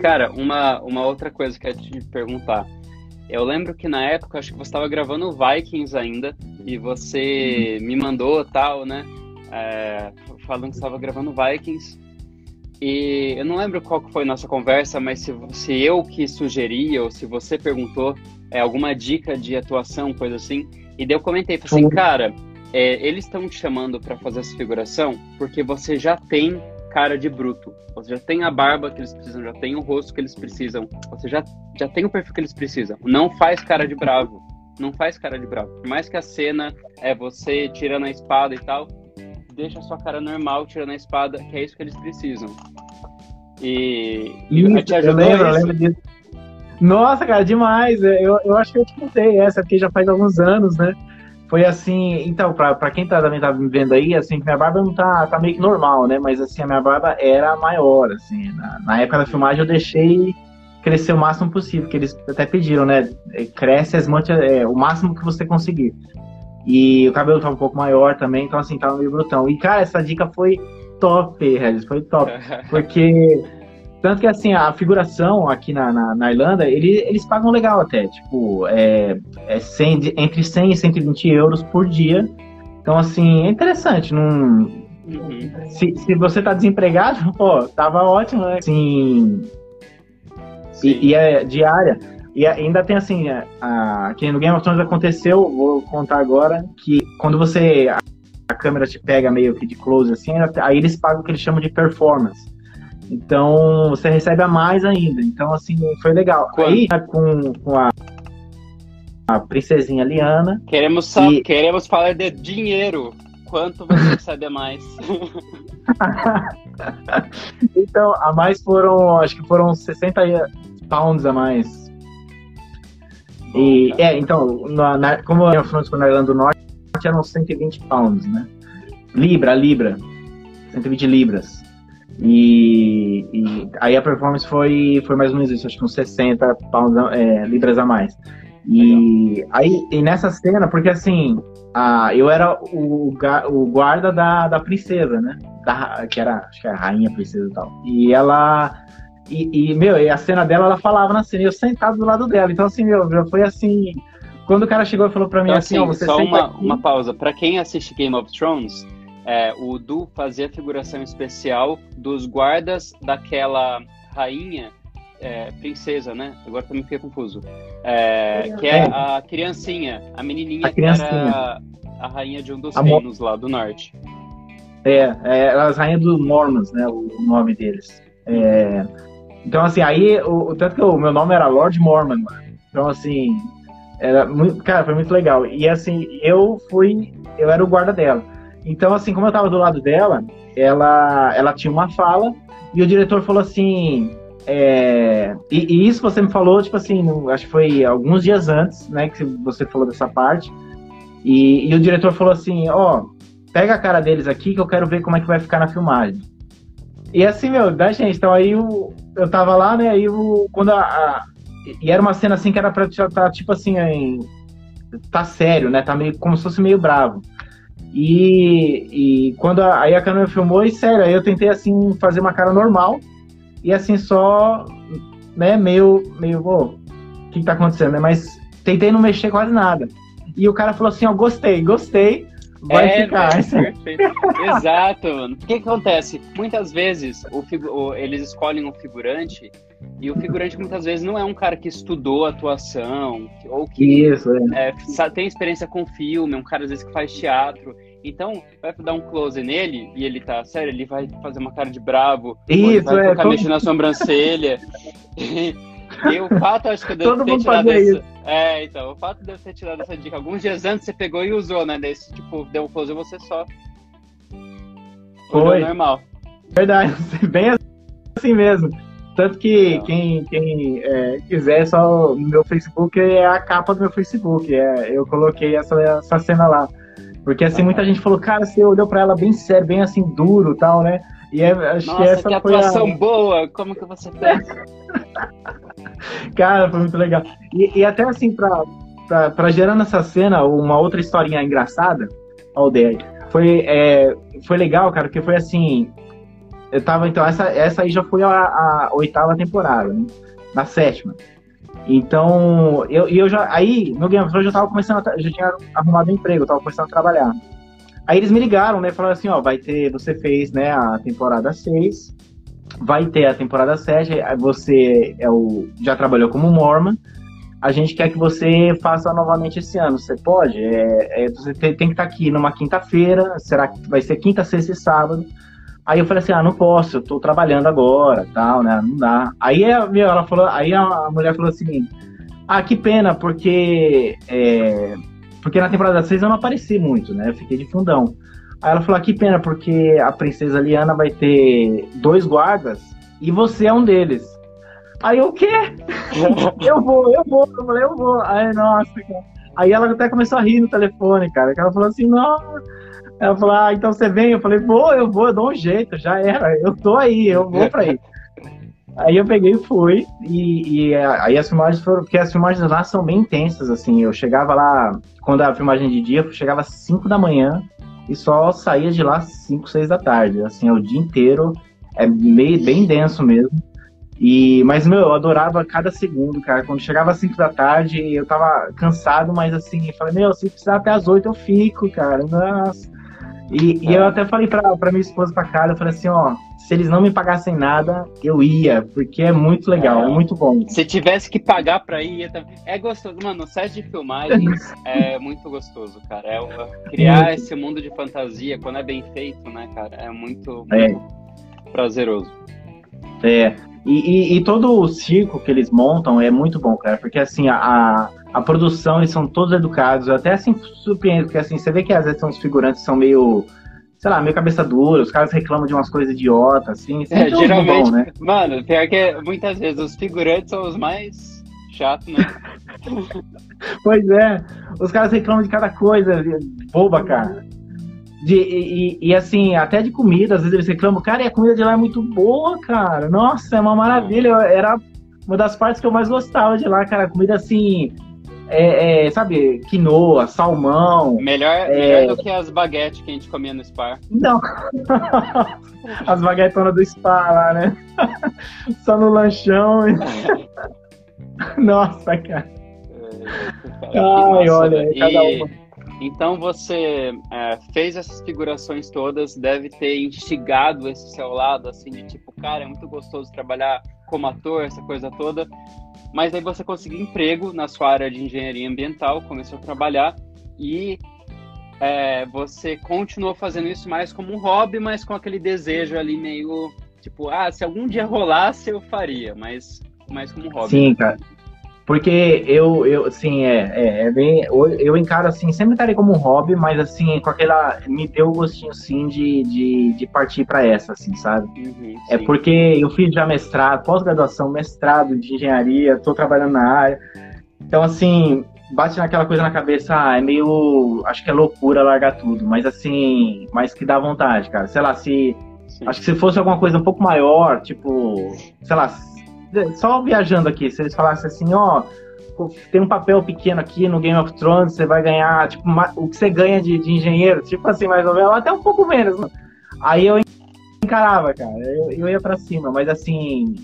cara, uma, uma outra coisa que eu ia te perguntar. Eu lembro que na época, acho que você estava gravando Vikings ainda, e você uhum. me mandou tal, né? É, falando que estava gravando Vikings. E eu não lembro qual foi a nossa conversa, mas se, se eu que sugeri ou se você perguntou é, alguma dica de atuação, coisa assim. E daí eu comentei, falei assim, cara, é, eles estão te chamando para fazer essa figuração porque você já tem cara de bruto. Você já tem a barba que eles precisam, já tem o rosto que eles precisam. Você já, já tem o perfil que eles precisam. Não faz cara de bravo. Não faz cara de bravo. Por mais que a cena é você tirando a espada e tal, deixa a sua cara normal tirando a espada, que é isso que eles precisam. E, te ajudou eu lembro, eu lembro disso. Nossa, cara, demais. Eu, eu acho que eu te contei essa, porque já faz alguns anos, né? Foi assim, então, pra, pra quem tá, também tá me vendo aí, assim, minha barba não tá, tá meio que normal, né? Mas assim, a minha barba era maior, assim. Na, na época da filmagem eu deixei crescer o máximo possível, que eles até pediram, né? É, cresce as manchas, é, o máximo que você conseguir. E o cabelo tava um pouco maior também, então assim, tava meio brutão. E, cara, essa dica foi top, Regis, foi top. [laughs] Porque tanto que, assim, a figuração aqui na, na, na Irlanda, ele, eles pagam legal até. Tipo, é, é 100, entre 100 e 120 euros por dia. Então, assim, é interessante. Não, uhum. se, se você tá desempregado, [laughs] pô, tava ótimo, né? Assim, e, e, é diária. E ainda tem, assim, a, a, aqui no Game of Thrones aconteceu, vou contar agora, que quando você... A, a câmera te pega meio que de close, assim, aí eles pagam o que eles chamam de performance. Então você recebe a mais ainda. Então, assim, foi legal. Aí, com, com a. a princesinha Liana. Queremos, e... queremos falar de dinheiro. Quanto você recebe mais? [laughs] então, a mais foram, acho que foram 60 pounds a mais. E, é, então, na, na, como eu fui na Irlanda do Norte, eram 120 pounds, né? Libra, libra. 120 libras. E, e, aí a performance foi, foi mais ou menos isso, acho que uns 60 pounds, é, libras a mais. E aí, e nessa cena, porque assim, a, eu era o, o guarda da, da princesa, né? Da, que era, acho que era a rainha princesa e tal. E ela. E, e, meu, e a cena dela, ela falava na cena, eu sentado do lado dela. Então, assim, meu, foi assim. Quando o cara chegou e falou pra mim então, assim, assim ó, você só uma, aqui. uma pausa. Pra quem assiste Game of Thrones, é, o Du fazia figuração especial dos guardas daquela rainha é, princesa, né? Agora também fiquei confuso. É, que é, é, a criancinha, a menininha a que era a rainha de um dos a reinos lá do norte. É, é as rainhas do Mormons, né? O, nome deles. É, então, assim, aí, o, o, tanto que o meu nome era Lord Mormon. Então, assim, era muito, cara, foi muito legal. E, assim, eu fui, eu era o guarda dela. Então, assim, como eu tava do lado dela, ela, ela tinha uma fala e o diretor falou assim, é, e, e, isso você me falou, tipo assim, acho que foi alguns dias antes, né, que você falou dessa parte. E, e o diretor falou assim, ó, oh, pega a cara deles aqui que eu quero ver como é que vai ficar na filmagem. E assim, meu, da gente, então aí eu, eu tava lá, né, aí quando a, a, E era uma cena assim que era pra estar, tá, tipo assim, em, tá sério, né, tá meio, como se fosse meio bravo. E, e quando a, aí a câmera filmou, e sério, aí eu tentei assim fazer uma cara normal, e assim só, né, meio, meio, o que, que tá acontecendo, né? Mas tentei não mexer quase nada. E o cara falou assim, ó, gostei, gostei, vai é, ficar. [laughs] perfeito. Exato, mano. O que, que acontece? Muitas vezes o, o, eles escolhem um figurante e o figurante muitas vezes não é um cara que estudou atuação ou que Isso, é. É, tem experiência com filme, um cara às vezes que faz teatro. Então, vai dar um close nele e ele tá sério, ele vai fazer uma cara de bravo, isso, vai é, ficar mexendo na sobrancelha. [laughs] e o fato, acho que eu devo Todo ter tirado essa. Isso. É, então, o fato de eu ter tirado essa dica alguns dias antes, você pegou e usou, né? Desse tipo, deu um close e você só. Foi. normal. Verdade, [laughs] bem assim mesmo. Tanto que quem, quem é, quiser, só no meu Facebook é a capa do meu Facebook. É, eu coloquei essa, essa cena lá. Porque assim, muita gente falou, cara, você olhou pra ela bem sério, bem assim, duro tal, né? E é, acho Nossa, que essa que atuação a... boa! Como que você fez? [laughs] cara, foi muito legal. E, e até assim, pra, pra, pra, gerando essa cena, uma outra historinha engraçada, aldeia, foi, é, foi legal, cara, porque foi assim. Eu tava, então, essa, essa aí já foi a, a oitava temporada, né? Na sétima. Então, eu, eu já. Aí, no Game of Thrones, eu tava começando. A, já tinha arrumado um emprego, eu tava começando a trabalhar. Aí eles me ligaram, né? Falaram assim: ó, vai ter. Você fez, né, a temporada 6, vai ter a temporada 7, você é o, já trabalhou como Mormon. A gente quer que você faça novamente esse ano. Você pode? É, é você tem, tem que estar tá aqui numa quinta-feira. Será que vai ser quinta, sexta e sábado? Aí eu falei assim, ah, não posso, eu tô trabalhando agora, tal, né? Não dá. Aí a, meu, ela falou, aí a mulher falou assim, ah, que pena, porque é, porque na temporada 6 eu não apareci muito, né? Eu fiquei de fundão. Aí ela falou, ah, que pena, porque a princesa Liana vai ter dois guardas e você é um deles. Aí eu, o quê? [laughs] eu vou, eu vou, eu falei, eu vou. Aí, nossa, cara. Aí ela até começou a rir no telefone, cara. Ela falou assim, não, ela falou, ah, então você vem? Eu falei, vou, eu vou, eu dou um jeito, já era, eu tô aí, eu vou pra aí. aí eu peguei e fui, e, e aí as filmagens foram, porque as filmagens lá são bem intensas, assim, eu chegava lá, quando a filmagem de dia, eu chegava às 5 da manhã e só saía de lá às 5, 6 da tarde, assim, é o dia inteiro, é meio, bem denso mesmo. E, mas, meu, eu adorava cada segundo, cara. Quando chegava às 5 da tarde, eu tava cansado, mas assim, eu falei, meu, se precisar até às 8 eu fico, cara. Nossa. E, e, eu até falei pra, pra minha esposa, pra cara, eu falei assim, ó, se eles não me pagassem nada, eu ia, porque é muito legal, é, é muito bom. Se tivesse que pagar pra ir, é gostoso. Mano, o set de filmagens é muito gostoso, cara. É, criar esse mundo de fantasia, quando é bem feito, né, cara, é muito, muito é. prazeroso. É, e, e, e, todo o circo que eles montam é muito bom, cara, porque assim, a, a produção, eles são todos educados. Eu até assim surpreendo, porque assim, você vê que às vezes são os figurantes são meio, sei lá, meio cabeça dura, os caras reclamam de umas coisas idiotas, assim. É, geralmente, bom, né? mano, pior que muitas vezes os figurantes são os mais chatos, né? [laughs] pois é, os caras reclamam de cada coisa, boba, cara. De, e, e, assim, até de comida, às vezes eles reclamam, cara, e a comida de lá é muito boa, cara. Nossa, é uma maravilha. Era uma das partes que eu mais gostava de lá, cara. Comida assim, é, é, sabe, quinoa, salmão. Melhor, é... melhor do que as baguetes que a gente comia no Spa. Não. [laughs] as baguetonas do Spa lá, né? [laughs] Só no lanchão. [laughs] Nossa, cara. É, Ai, olha, e... cada uma. Então você é, fez essas figurações todas, deve ter instigado esse seu lado, assim, de tipo, cara, é muito gostoso trabalhar como ator, essa coisa toda. Mas aí você conseguiu emprego na sua área de engenharia ambiental, começou a trabalhar e é, você continuou fazendo isso mais como um hobby, mas com aquele desejo ali meio tipo, ah, se algum dia rolasse eu faria, mas mais como um hobby. Sim, cara. Porque eu, eu assim, é, é, é, bem. Eu encaro assim, sempre encarei como um hobby, mas assim, com aquela. Me deu o gostinho, sim, de, de, de partir para essa, assim, sabe? Uhum, é porque eu fiz já mestrado, pós-graduação, mestrado de engenharia, tô trabalhando na área. Então, assim, bate naquela coisa na cabeça, ah, é meio. Acho que é loucura largar tudo, mas assim, mas que dá vontade, cara. Sei lá, se. Sim. Acho que se fosse alguma coisa um pouco maior, tipo, sei lá, só viajando aqui, se eles falassem assim, ó, tem um papel pequeno aqui no Game of Thrones, você vai ganhar, tipo, o que você ganha de, de engenheiro, tipo assim, mais ou menos, até um pouco menos. Né? Aí eu encarava, cara, eu, eu ia para cima, mas assim,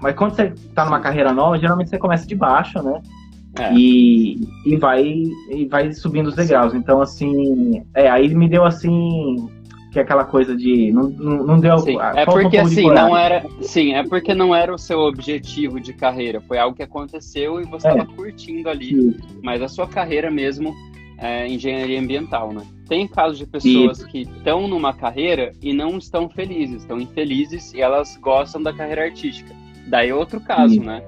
mas quando você tá numa carreira nova, geralmente você começa de baixo, né? É. E, e vai e vai subindo os degraus. Então, assim, é, aí me deu assim que é aquela coisa de não, não, deu sim, é porque um assim não era sim é porque não era o seu objetivo de carreira foi algo que aconteceu e você estava é. curtindo ali sim. mas a sua carreira mesmo é engenharia ambiental né tem casos de pessoas sim. que estão numa carreira e não estão felizes estão infelizes e elas gostam da carreira artística daí é outro caso né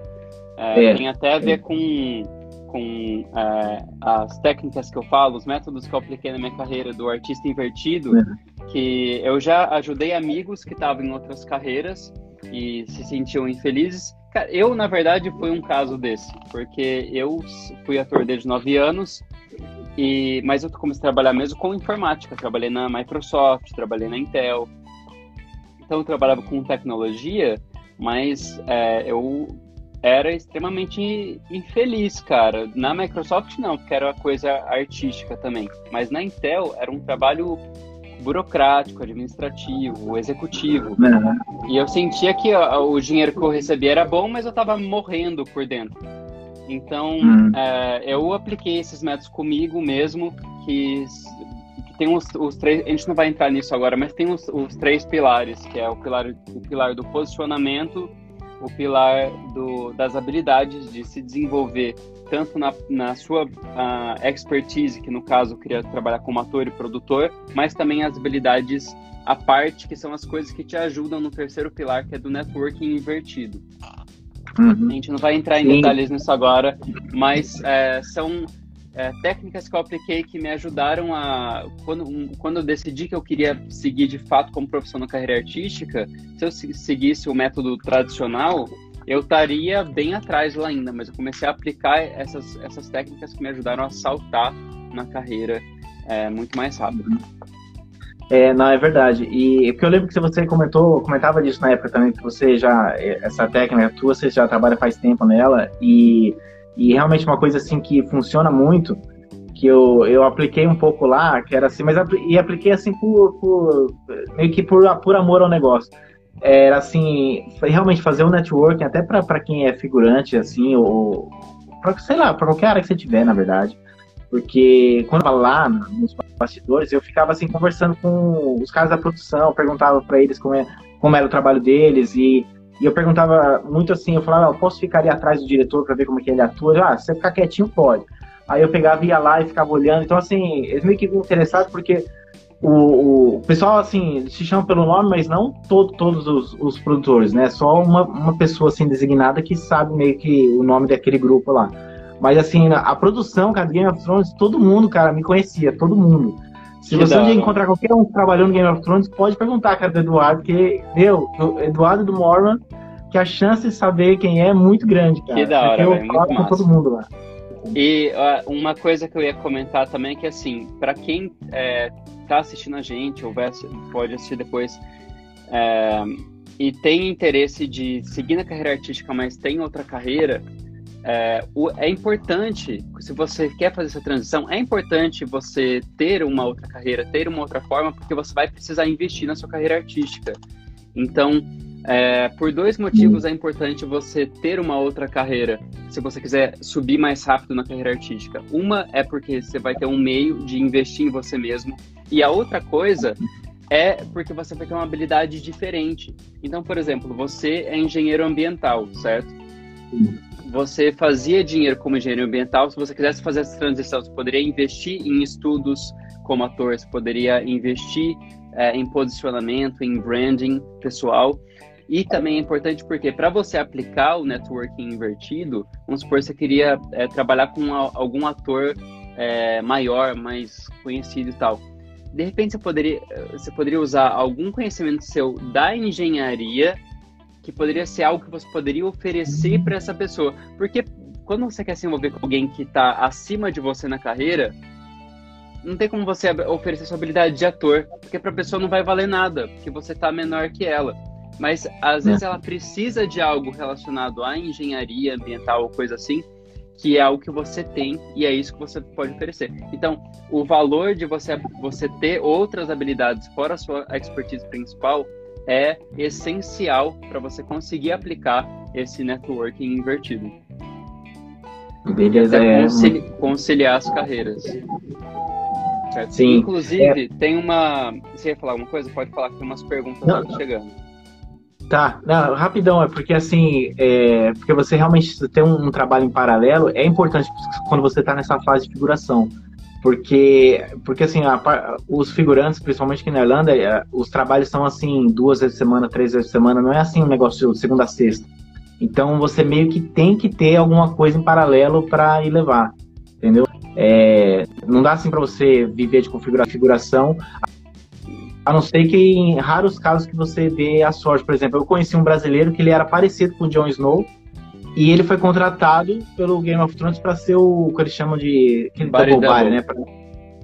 é, é, tem até a ver com com é, as técnicas que eu falo, os métodos que eu apliquei na minha carreira do artista invertido, uhum. que eu já ajudei amigos que estavam em outras carreiras e se sentiam infelizes. Eu, na verdade, fui um caso desse, porque eu fui ator desde 9 anos, e, mas eu comecei a trabalhar mesmo com informática. Trabalhei na Microsoft, trabalhei na Intel. Então, eu trabalhava com tecnologia, mas é, eu era extremamente infeliz, cara. Na Microsoft não, porque era uma coisa artística também. Mas na Intel era um trabalho burocrático, administrativo, executivo. Uhum. E eu sentia que ó, o dinheiro que eu recebia era bom, mas eu tava morrendo por dentro. Então, uhum. é, eu apliquei esses métodos comigo mesmo, que, que tem os, os, três. A gente não vai entrar nisso agora, mas tem os, os três pilares, que é o pilar, o pilar do posicionamento, o pilar do, das habilidades de se desenvolver tanto na, na sua uh, expertise, que no caso eu queria trabalhar como ator e produtor, mas também as habilidades à parte, que são as coisas que te ajudam no terceiro pilar, que é do networking invertido. Uhum. A gente não vai entrar em Sim. detalhes nisso agora, mas é, são é, técnicas que eu apliquei que me ajudaram a. Quando, quando eu decidi que eu queria seguir de fato como profissional na carreira artística, se eu seguisse o método tradicional, eu estaria bem atrás lá ainda, mas eu comecei a aplicar essas, essas técnicas que me ajudaram a saltar na carreira é, muito mais rápido. É, não, é verdade. E porque eu lembro que você comentou, comentava disso na época também, que você já, essa técnica tua, você já trabalha faz tempo nela, e e realmente uma coisa assim que funciona muito, que eu, eu apliquei um pouco lá, que era assim, mas e apliquei assim por, por meio que por, por amor ao negócio. Era assim, realmente fazer um networking até para quem é figurante assim ou para sei lá, para qualquer área que você tiver, na verdade. Porque quando eu tava lá nos bastidores, eu ficava assim conversando com os caras da produção, perguntava para eles como, é, como era o trabalho deles e e eu perguntava muito assim, eu falava, ah, posso ficar ali atrás do diretor para ver como é que ele atua? Ah, se você ficar quietinho, pode. Aí eu pegava, ia lá e ficava olhando. Então, assim, eles meio que interessados porque o, o pessoal, assim, se chama pelo nome, mas não todo, todos os, os, produtores, né? Só uma, uma pessoa, assim, designada que sabe meio que o nome daquele grupo lá. Mas assim, a produção, cara, Game of Thrones, todo mundo, cara, me conhecia, todo mundo. Se que você um encontrar qualquer um trabalhando no Game of Thrones, pode perguntar, cara, do Eduardo, porque, meu, do Eduardo do Mormon, que a chance de saber quem é é muito grande, cara. Que da hora, eu véio, falo com todo mundo lá. E uh, uma coisa que eu ia comentar também é que, assim, para quem é, tá assistindo a gente, ou vai, pode assistir depois, é, e tem interesse de seguir na carreira artística, mas tem outra carreira, é, o, é, importante, se você quer fazer essa transição, é importante você ter uma outra carreira, ter uma outra forma, porque você vai precisar investir na sua carreira artística. Então, é, por dois motivos é importante você ter uma outra carreira, se você quiser subir mais rápido na carreira artística. Uma é porque você vai ter um meio de investir em você mesmo, e a outra coisa é porque você vai ter uma habilidade diferente. Então, por exemplo, você é engenheiro ambiental, certo? Você fazia dinheiro como engenheiro ambiental. Se você quisesse fazer essa transição, você poderia investir em estudos como ator, você poderia investir é, em posicionamento, em branding pessoal. E também é importante porque para você aplicar o networking invertido, vamos supor que você queria é, trabalhar com algum ator é, maior, mais conhecido e tal de repente você poderia, você poderia usar algum conhecimento seu da engenharia que poderia ser algo que você poderia oferecer para essa pessoa. Porque quando você quer se envolver com alguém que está acima de você na carreira, não tem como você oferecer sua habilidade de ator, porque para a pessoa não vai valer nada, porque você está menor que ela. Mas às vezes é. ela precisa de algo relacionado à engenharia ambiental ou coisa assim, que é algo que você tem e é isso que você pode oferecer. Então, o valor de você, você ter outras habilidades fora a sua expertise principal é essencial para você conseguir aplicar esse networking invertido. Beleza, é conciliar, as carreiras. Certo? Sim. Inclusive, é... tem uma. Você ia falar alguma coisa? Pode falar que tem umas perguntas Não. chegando. Tá, não, rapidão, é porque assim, é, porque você realmente tem um, um, trabalho em paralelo, é importante quando você está nessa fase de figuração. Porque, porque assim, a, os figurantes, principalmente aqui na Irlanda, é, os trabalhos são assim, duas vezes por semana, três vezes por semana, não é assim um negócio de segunda a sexta. Então você meio que tem que ter alguma coisa em paralelo para ir levar, entendeu? É, não dá assim para você viver de configuração a não ser que em raros casos que você dê a sorte. Por exemplo, eu conheci um brasileiro que ele era parecido com o Jon Snow e ele foi contratado pelo Game of Thrones para ser o que eles chamam de Barry double, double. né? Pra,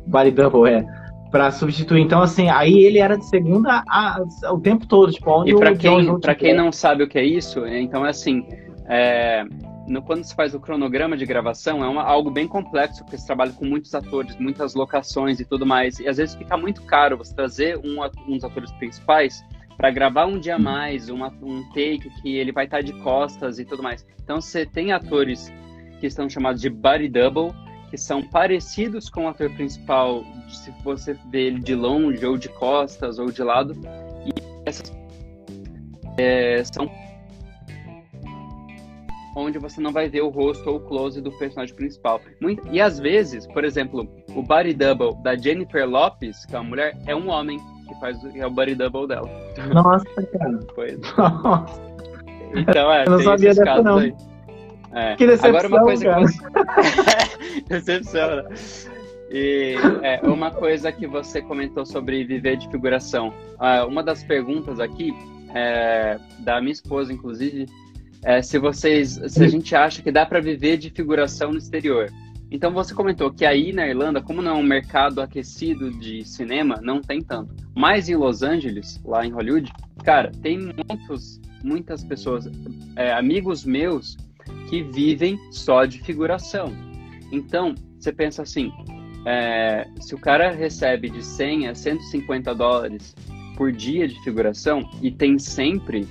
Barry Double, é. Pra substituir. Então, assim, aí ele era de segunda a, a, o tempo todo, tipo, onde e pra quem, pra quem não sabe o que é isso, então é assim. É, no, quando se faz o cronograma de gravação, é uma, algo bem complexo, porque você trabalha com muitos atores, muitas locações e tudo mais. E às vezes fica muito caro você trazer um, um dos atores principais para gravar um dia mais, uma, um take que ele vai estar de costas e tudo mais. Então você tem atores que estão chamados de body double, que são parecidos com o ator principal, se você vê ele de longe, ou de costas, ou de lado. E essas é, são onde você não vai ver o rosto ou o close do personagem principal. E às vezes, por exemplo, o body double da Jennifer Lopes, que é uma mulher, é um homem que faz é o body double dela. Nossa, cara. [laughs] Nossa. Então, é, Eu não sabia dessa não. Aí. É. Que decepção, Agora uma coisa cara. que [laughs] decepção, né? E é, uma coisa que você comentou sobre viver de figuração. Uh, uma das perguntas aqui, é, da minha esposa, inclusive, é, se vocês, se a gente acha que dá para viver de figuração no exterior. Então você comentou que aí na Irlanda, como não é um mercado aquecido de cinema, não tem tanto. Mas em Los Angeles, lá em Hollywood, cara, tem muitos, muitas pessoas, é, amigos meus, que vivem só de figuração. Então você pensa assim, é, se o cara recebe de 100 a 150 dólares por dia de figuração e tem sempre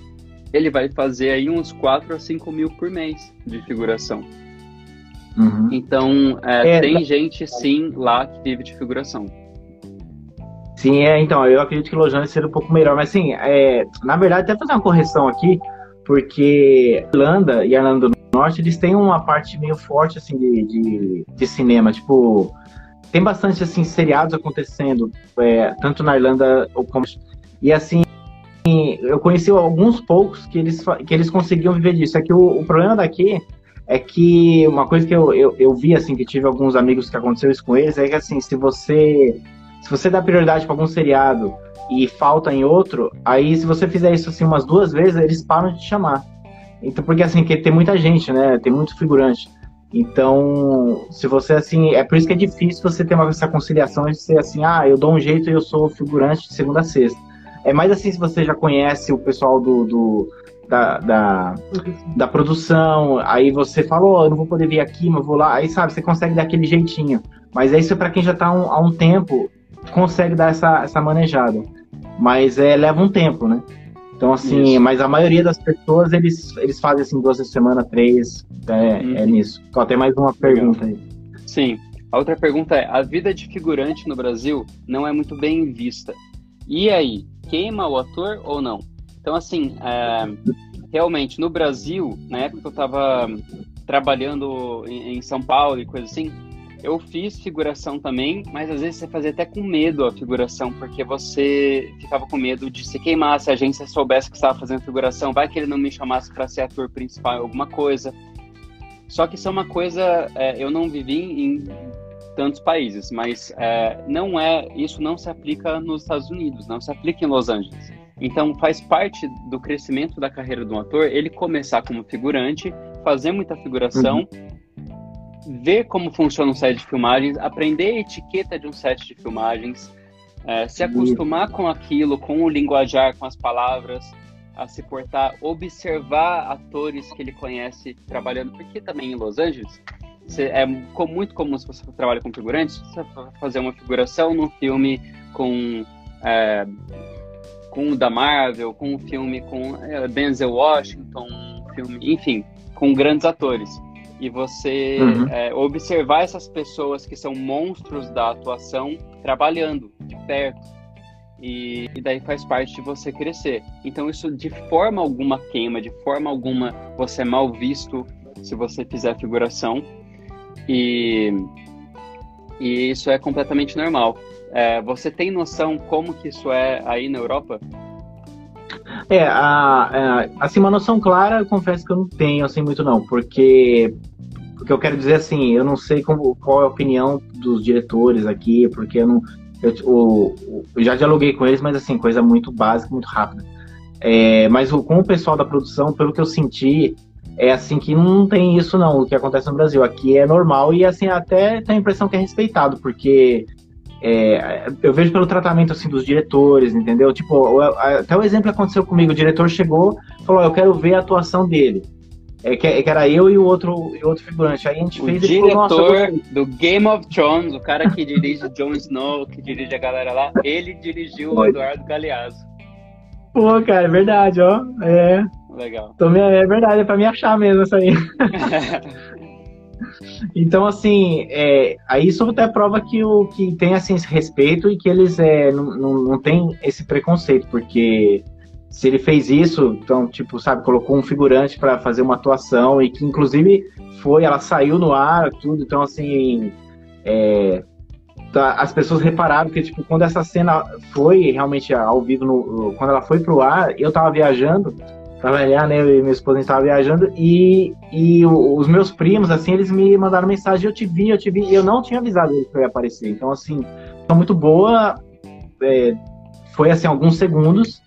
ele vai fazer aí uns 4 a 5 mil por mês de figuração. Uhum. Então, é, é, tem gente sim lá que vive de figuração. Sim, é, então, eu acredito que Los Angeles seria um pouco melhor, mas assim, é, na verdade, até fazer uma correção aqui, porque Irlanda e Irlanda do Norte, eles têm uma parte meio forte, assim, de, de, de cinema, tipo, tem bastante, assim, seriados acontecendo, é, tanto na Irlanda como... E, assim, eu conheci alguns poucos que eles, que eles conseguiam viver disso. É que o, o problema daqui é que uma coisa que eu, eu, eu vi, assim, que tive alguns amigos que aconteceu isso com eles, é que, assim, se você, se você dá prioridade para algum seriado e falta em outro, aí se você fizer isso, assim, umas duas vezes, eles param de te chamar. Então, porque, assim, que tem muita gente, né? Tem muito figurante. Então, se você, assim, é por isso que é difícil você ter uma, essa conciliação de ser assim, ah, eu dou um jeito e eu sou figurante de segunda a sexta. É mais assim se você já conhece o pessoal do, do da, da, da, produção, aí você fala, oh, eu não vou poder vir aqui, mas vou lá, aí sabe, você consegue dar aquele jeitinho. Mas é isso é para quem já está um, há um tempo, consegue dar essa, essa manejada. Mas é, leva um tempo, né? Então, assim, isso. mas a maioria das pessoas, eles, eles fazem assim duas semanas, três, é, uhum. é nisso. Só tem mais uma pergunta aí. Sim. A outra pergunta é: a vida de figurante no Brasil não é muito bem vista. E aí, queima o ator ou não? Então, assim, é, realmente, no Brasil, na época que eu estava trabalhando em, São Paulo e coisa assim, eu fiz figuração também, mas às vezes você fazia até com medo a figuração, porque você ficava com medo de se queimar, se a agência soubesse que estava fazendo figuração, vai que ele não me chamasse para ser ator principal em alguma coisa. Só que isso é uma coisa, é, eu não vivi em tantos países, mas é, não é, isso não se aplica nos Estados Unidos, não se aplica em Los Angeles. Então, faz parte do crescimento da carreira de um ator ele começar como figurante, fazer muita figuração, uhum. ver como funciona um set de filmagens, aprender a etiqueta de um set de filmagens, é, se acostumar uhum. com aquilo, com o linguajar, com as palavras, a se portar, observar atores que ele conhece trabalhando, porque também em Los Angeles é muito comum se você trabalha com figurantes, você fazer uma figuração num filme com é, com o da Marvel, com um filme com é, Denzel Washington, um filme, enfim, com grandes atores. E você uhum. é, observar essas pessoas que são monstros da atuação trabalhando de perto. E, e, daí faz parte de você crescer. Então isso de forma alguma queima, de forma alguma você é mal visto se você fizer figuração. E, e isso é completamente normal. É, você tem noção como que isso é aí na Europa? É, a, a, assim, uma noção clara, eu confesso que eu não tenho, assim, muito não, porque, porque eu quero dizer assim, eu não sei como, qual é a opinião dos diretores aqui, porque eu não, o, eu já dialoguei com eles, mas assim, coisa muito básica, muito rápida. É, mas o, com o pessoal da produção, pelo que eu senti, é assim que não tem isso não, o que acontece no Brasil. Aqui é normal e assim até tem a impressão que é respeitado, porque é, eu vejo pelo tratamento assim dos diretores, entendeu? Tipo, até o exemplo aconteceu comigo, o diretor chegou, falou, eu quero ver a atuação dele. É que, é que era eu e o outro, e outro figurante. Aí a gente o fez diretor falou, do Game of Thrones, o cara que dirige Jon Snow, que dirige a galera lá, ele dirigiu o Eduardo Galeazzo. Pô, cara, é verdade, ó. É. Legal. Então, é verdade, é pra me achar mesmo isso aí. [laughs] Então, assim, é, isso até prova que, o, que tem assim, esse respeito e que eles é, não, não, não tem esse preconceito, porque se ele fez isso, então, tipo, sabe, colocou um figurante para fazer uma atuação e que, inclusive, foi, ela saiu no ar, tudo, então, assim, é, tá, as pessoas repararam que, tipo, quando essa cena foi realmente ao vivo, no, quando ela foi pro ar, eu tava viajando, trabalhar, né? Eu e minha esposa estava viajando e, e os meus primos, assim, eles me mandaram mensagem: eu te vi, eu te vi. Eu não tinha avisado eles que eu ia aparecer. Então, assim, foi muito boa. É, foi, assim, alguns segundos.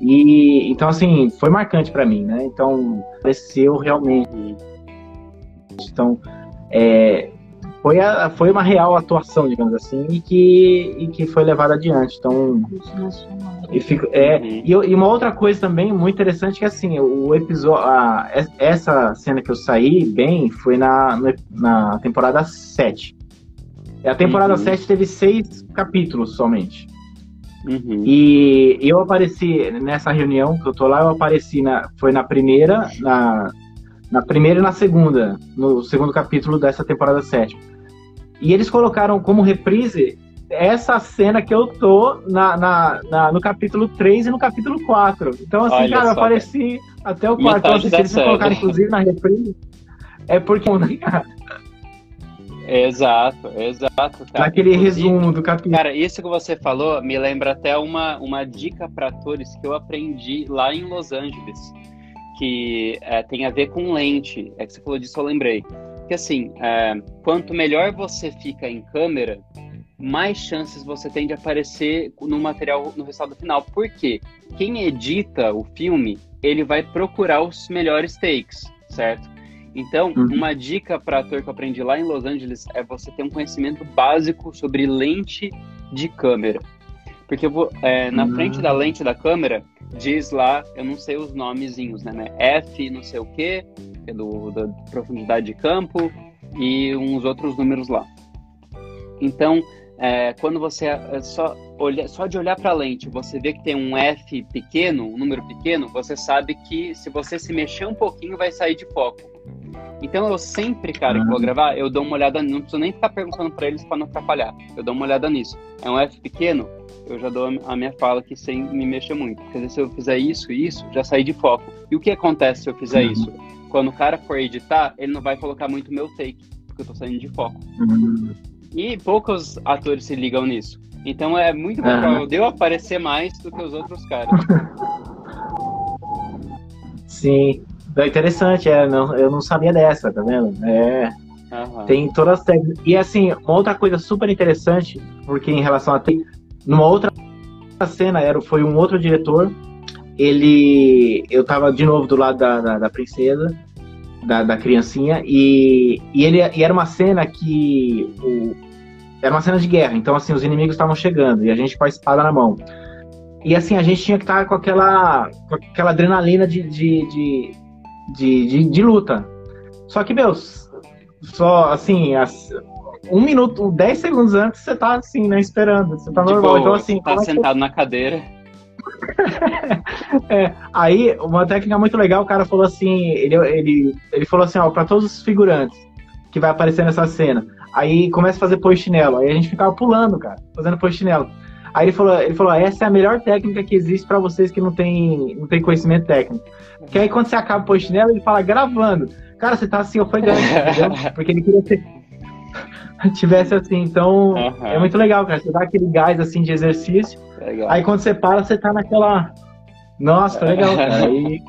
E então, assim, foi marcante para mim, né? Então, apareceu realmente. Então, é, foi, a, foi uma real atuação, digamos assim, e que, e que foi levada adiante. Então, e, fico, é, uhum. e, e, uma outra coisa também muito interessante que assim, o episódio, a, essa cena que eu saí bem foi na, na temporada 7. A temporada uhum. 7 teve seis capítulos somente. Uhum. E eu apareci nessa reunião que eu tô lá, eu apareci na, foi na primeira, na, na primeira e na segunda, no segundo capítulo dessa temporada 7. E eles colocaram como reprise essa cena que eu tô na, na, na, no capítulo 3 e no capítulo 4. Então, assim, Olha cara, eu apareci até o quarto. Então, se eles colocaram, inclusive, na reprise, é porque. Exato, exato. Cara. Naquele Inclusive, resumo do capítulo. Cara, isso que você falou me lembra até uma, uma dica para atores que eu aprendi lá em Los Angeles. que é, tem a ver com lente. É que você falou disso, eu lembrei. Que assim, é, quanto melhor você fica em câmera, mais chances você tem de aparecer no material no resultado final. Por quê? Quem edita o filme, ele vai procurar os melhores takes, certo? Então, uhum. uma dica para ator que eu aprendi lá em Los Angeles é você ter um conhecimento básico sobre lente de câmera. Porque vou, é, na uhum. frente da lente da câmera, diz lá, eu não sei os nomezinhos, né? F não sei o que, é do, da profundidade de campo, e uns outros números lá. Então, é, quando você é, só, olha, só de olhar para a lente, você vê que tem um F pequeno, um número pequeno, você sabe que se você se mexer um pouquinho, vai sair de foco. Então eu sempre, cara, que vou gravar, eu dou uma olhada, não preciso nem ficar perguntando para eles para não atrapalhar. Eu dou uma olhada nisso. É um F pequeno, eu já dou a minha fala aqui sem me mexer muito. Porque se eu fizer isso e isso, já saí de foco. E o que acontece se eu fizer uhum. isso? Quando o cara for editar, ele não vai colocar muito meu take, porque eu tô saindo de foco. Uhum. E poucos atores se ligam nisso. Então é muito provável uhum. de eu aparecer mais do que os outros caras. Sim. É interessante, é, não, eu não sabia dessa, tá vendo? É. Uhum. Tem todas as técnicas. E assim, uma outra coisa super interessante, porque em relação a. Numa outra cena, era, foi um outro diretor. Ele. Eu tava de novo do lado da, da, da princesa, da, da criancinha, e, e, ele, e era uma cena que. O, era uma cena de guerra, então assim, os inimigos estavam chegando e a gente com a espada na mão. E assim, a gente tinha que estar com aquela, com aquela adrenalina de, de, de de, de, de luta. Só que, meu, só assim, as, um minuto, dez segundos antes você tá assim, né, esperando. Você tá de normal. Boa, então, assim. Tá sentado na cadeira. [laughs] é, aí, uma técnica muito legal, o cara falou assim, ele, ele, ele falou assim, ó, pra todos os figurantes que vai aparecer nessa cena. Aí começa a fazer polichinelo. Aí a gente ficava pulando, cara, fazendo polichinelo. Aí ele falou, ele falou, essa é a melhor técnica que existe para vocês que não tem, não tem conhecimento técnico. Que aí quando você acaba o nela, ele fala gravando. Cara, você tá assim ofegante, entendeu? [laughs] Porque ele queria que [laughs] tivesse assim. Então, uhum. é muito legal, cara. Você dá aquele gás assim de exercício. Legal. Aí quando você para, você tá naquela. Nossa, foi legal, cara. [laughs] Aí,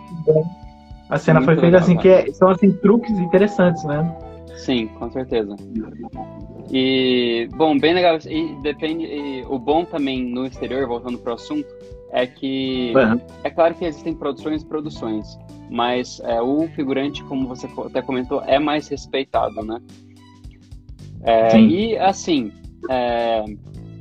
a cena muito foi feita legal, assim, cara. que é, são assim, truques interessantes, né? Sim, com certeza. E, bom, bem legal. E depende. E o bom também no exterior, voltando pro assunto, é que uhum. é claro que existem produções e produções, mas é, o figurante, como você até comentou, é mais respeitado, né? É, e assim, é,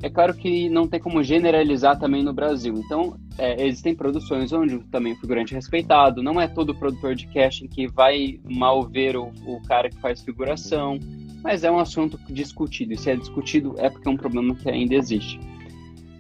é, claro que não tem como generalizar também no Brasil. Então, é, existem produções onde também o figurante é respeitado. Não é todo produtor de casting que vai mal ver o, o cara que faz figuração, mas é um assunto discutido. E se é discutido, é porque é um problema que ainda existe.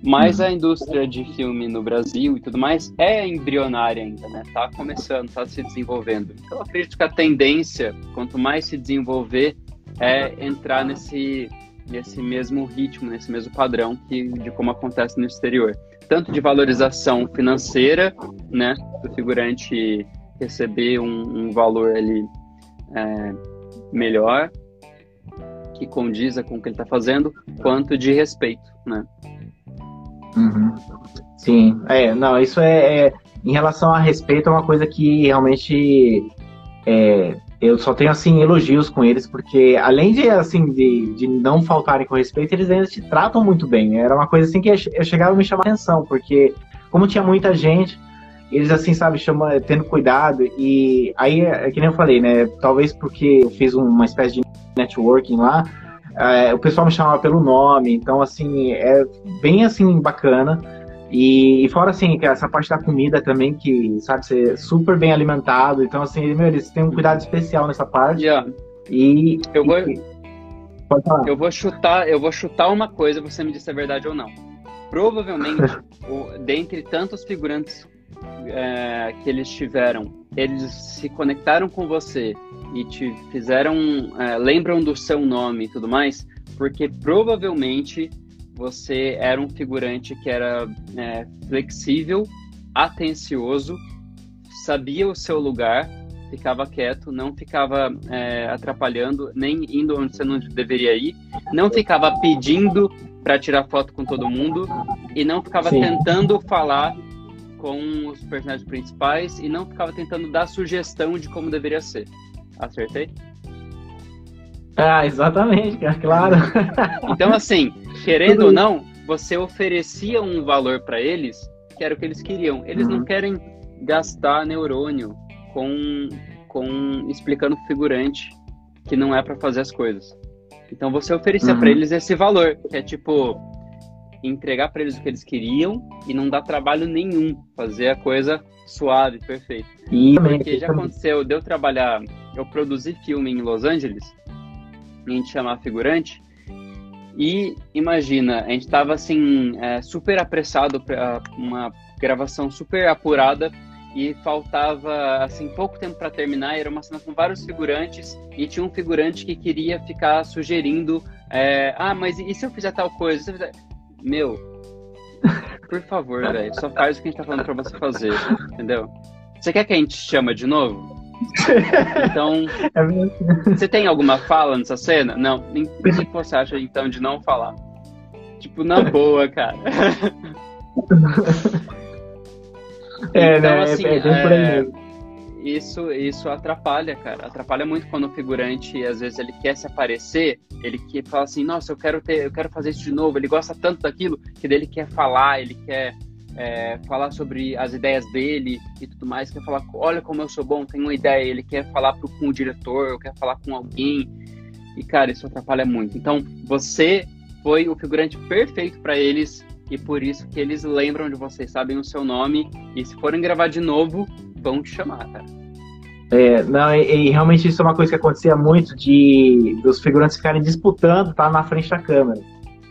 Mas a indústria de filme no Brasil e tudo mais é embrionária ainda, né? Tá começando, tá se desenvolvendo. Então, eu acredito que a tendência, quanto mais se desenvolver, é entrar nesse, nesse mesmo ritmo, nesse mesmo padrão que, de como acontece no exterior. Tanto de valorização financeira, né? Do figurante receber um, um valor ali é, melhor, que condiza com o que ele está fazendo, quanto de respeito, né? Uhum. Sim, é, não, isso é, é, em relação a respeito é uma coisa que realmente é, eu só tenho assim elogios com eles porque além de assim de, de não faltarem com respeito eles ainda te tratam muito bem era uma coisa assim que eu chegava a me chamar atenção porque como tinha muita gente eles assim sabe chama tendo cuidado e aí é que nem eu falei né talvez porque eu fiz uma espécie de networking lá é, o pessoal me chamava pelo nome, então assim, é bem assim bacana. E, fora assim, que essa parte da comida também, que sabe, ser super bem alimentado. Então, assim, meu, eles têm um cuidado especial nessa parte. Yeah. E. Eu vou. E, pode falar. Eu vou chutar, eu vou chutar uma coisa, você me diz se é verdade ou não. Provavelmente, [laughs] o, dentre tantos figurantes é, que eles tiveram, eles se conectaram com você e te fizeram, é, lembram do seu nome e tudo mais, porque provavelmente você era um figurante que era é, flexível, atencioso, sabia o seu lugar, ficava quieto, não ficava é, atrapalhando, nem indo onde você não deveria ir, não ficava pedindo para tirar foto com todo mundo e não ficava Sim. tentando falar com os personagens principais e não ficava tentando dar sugestão de como deveria ser. Acertei? Ah, exatamente, cara, claro. [laughs] Então, assim, querendo ou não, você oferecia um valor para eles que era o que eles queriam. Eles uhum. não querem gastar neurônio com, com explicando figurante que não é para fazer as coisas. Então você oferecia uhum. para eles esse valor, que é tipo entregar para eles o que eles queriam e não dar trabalho nenhum, fazer a coisa suave, perfeita. Porque já aconteceu, deu trabalhar, eu produzi filme em Los Angeles, a gente chamava figurante, e imagina, a gente estava assim, é, super apressado para uma gravação super apurada e faltava assim pouco tempo para terminar. Era uma cena com vários figurantes e tinha um figurante que queria ficar sugerindo: é, ah, mas e se eu fizer tal coisa? Fizer... Meu, por favor, velho, só faz o que a gente tá falando para você fazer, entendeu? Você quer que a gente chama de novo? Então, [laughs] é você tem alguma fala nessa cena? Não. O que você acha então de não falar? Tipo, na boa, cara. [laughs] É, então, né? assim, é, é aí é, mesmo. Isso, isso atrapalha, cara. Atrapalha muito quando o figurante, às vezes, ele quer se aparecer, ele quer fala assim, nossa, eu quero ter, eu quero fazer isso de novo. Ele gosta tanto daquilo que ele quer falar, ele quer é, falar sobre as ideias dele e tudo mais, quer falar, olha como eu sou bom, tenho uma ideia, ele quer falar pro, com o diretor, quer falar com alguém. E, cara, isso atrapalha muito. Então, você foi o figurante perfeito para eles e por isso que eles lembram de você, sabem o seu nome e se forem gravar de novo, vão te chamar, cara. É, não, e, e, realmente isso é uma coisa que acontecia muito de dos figurantes ficarem disputando, tá na frente da câmera.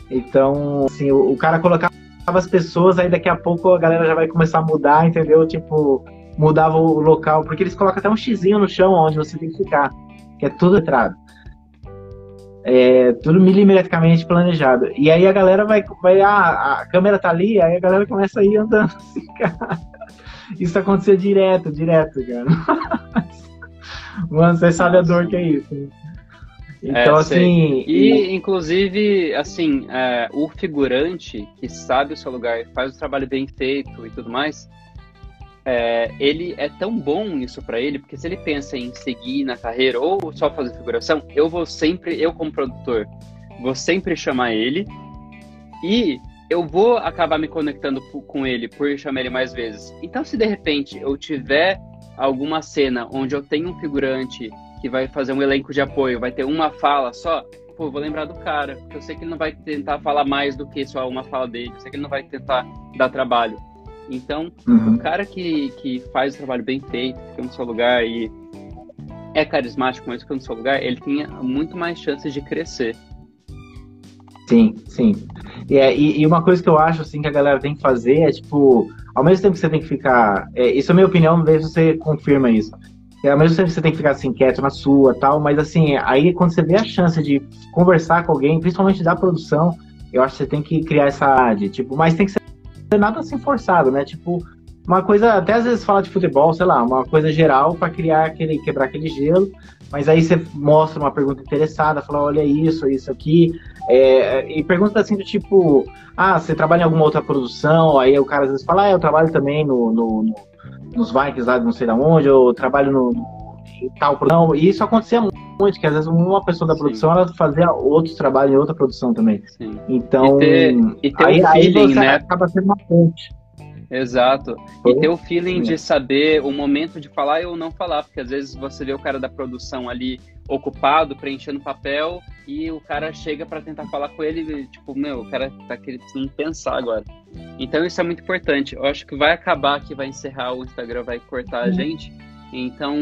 Então, assim, o, o cara colocava as pessoas, aí daqui a pouco a galera já vai começar a mudar, entendeu? Tipo, mudava o local, porque eles colocam até um xizinho no chão onde você tem que ficar, que é tudo entrado. É, tudo milimetricamente planejado. E aí a galera vai, vai ah, a câmera tá ali, aí a galera começa a ir andando [laughs] assim, cara. Isso acontecia direto, direto, cara. [laughs] Mano, você sabe a dor que é isso. Então, é, assim. E, inclusive, assim, é, o figurante que sabe o seu lugar, faz o trabalho bem feito e tudo mais, é, ele é tão bom isso para ele, porque se ele pensa em seguir na carreira ou só fazer figuração, eu vou sempre, eu como produtor, vou sempre chamar ele e eu vou acabar me conectando com ele por chamar ele mais vezes. Então, se de repente eu tiver alguma cena onde eu tenho um figurante que vai fazer um elenco de apoio, vai ter uma fala só, pô, vou lembrar do cara, porque eu sei que ele não vai tentar falar mais do que só uma fala dele, eu sei que ele não vai tentar dar trabalho. Então, uhum. o cara que, que faz o trabalho bem feito, fica no seu lugar e é carismático, mas fica no seu lugar, ele tem muito mais chances de crescer. Sim, sim. E, é, e, e, uma coisa que eu acho assim que a galera tem que fazer é tipo, ao mesmo tempo que você tem que ficar, é, isso é a minha opinião, ver se você confirma isso. É, ao mesmo tempo você tem que ficar assim quieto na sua, tal, mas assim, aí quando você vê a chance de conversar com alguém, principalmente da produção, eu acho que você tem que criar essa de tipo, mas tem que ser nada assim forçado, né? Tipo, uma coisa, até às vezes fala de futebol, sei lá, uma coisa geral para criar aquele, quebrar aquele gelo, mas aí você mostra uma pergunta interessada, fala, olha isso, isso aqui, é, e pergunta assim do tipo, ah, você trabalha em alguma outra produção? Aí o cara às vezes fala, ah, eu trabalho também no, no, no nos Vikings lá de não sei de onde, eu trabalho no, em tal produção, e isso acontecia muito, que às vezes uma pessoa da produção ela fazia outros trabalhos em outra produção também. Sim. Então, e ter, e ter aí, um feeling, aí né? acaba sendo uma ponte. Exato. E ter o feeling de saber o momento de falar ou não falar, porque às vezes você vê o cara da produção ali ocupado, preenchendo papel, e o cara chega para tentar falar com ele, e, tipo, meu, o cara tá querendo pensar agora. Então isso é muito importante. Eu acho que vai acabar que vai encerrar o Instagram, vai cortar a gente. Então,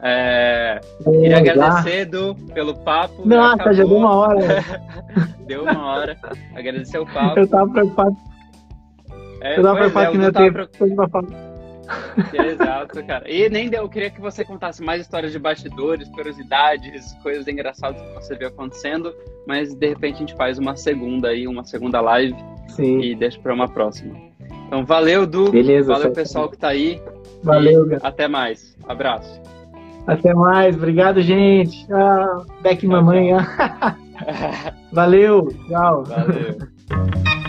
é. É, queria agradecer, Edu, pelo papo. Nossa, já deu uma hora. [laughs] deu uma hora. Agradecer o papo. Eu tava preocupado. É, eu tava preocupado é, que não ia ter pra falar. Exato, cara. E nem deu, eu queria que você contasse mais histórias de bastidores, curiosidades, coisas engraçadas que você viu acontecendo, mas de repente a gente faz uma segunda aí, uma segunda live Sim. e deixa para uma próxima. Então, valeu, Du. Beleza, valeu, pessoal que tá aí. Valeu, Até mais. Abraço. Até mais. Obrigado, gente. Ah, Beck mamãe. [laughs] Valeu. Tchau. Valeu. [laughs]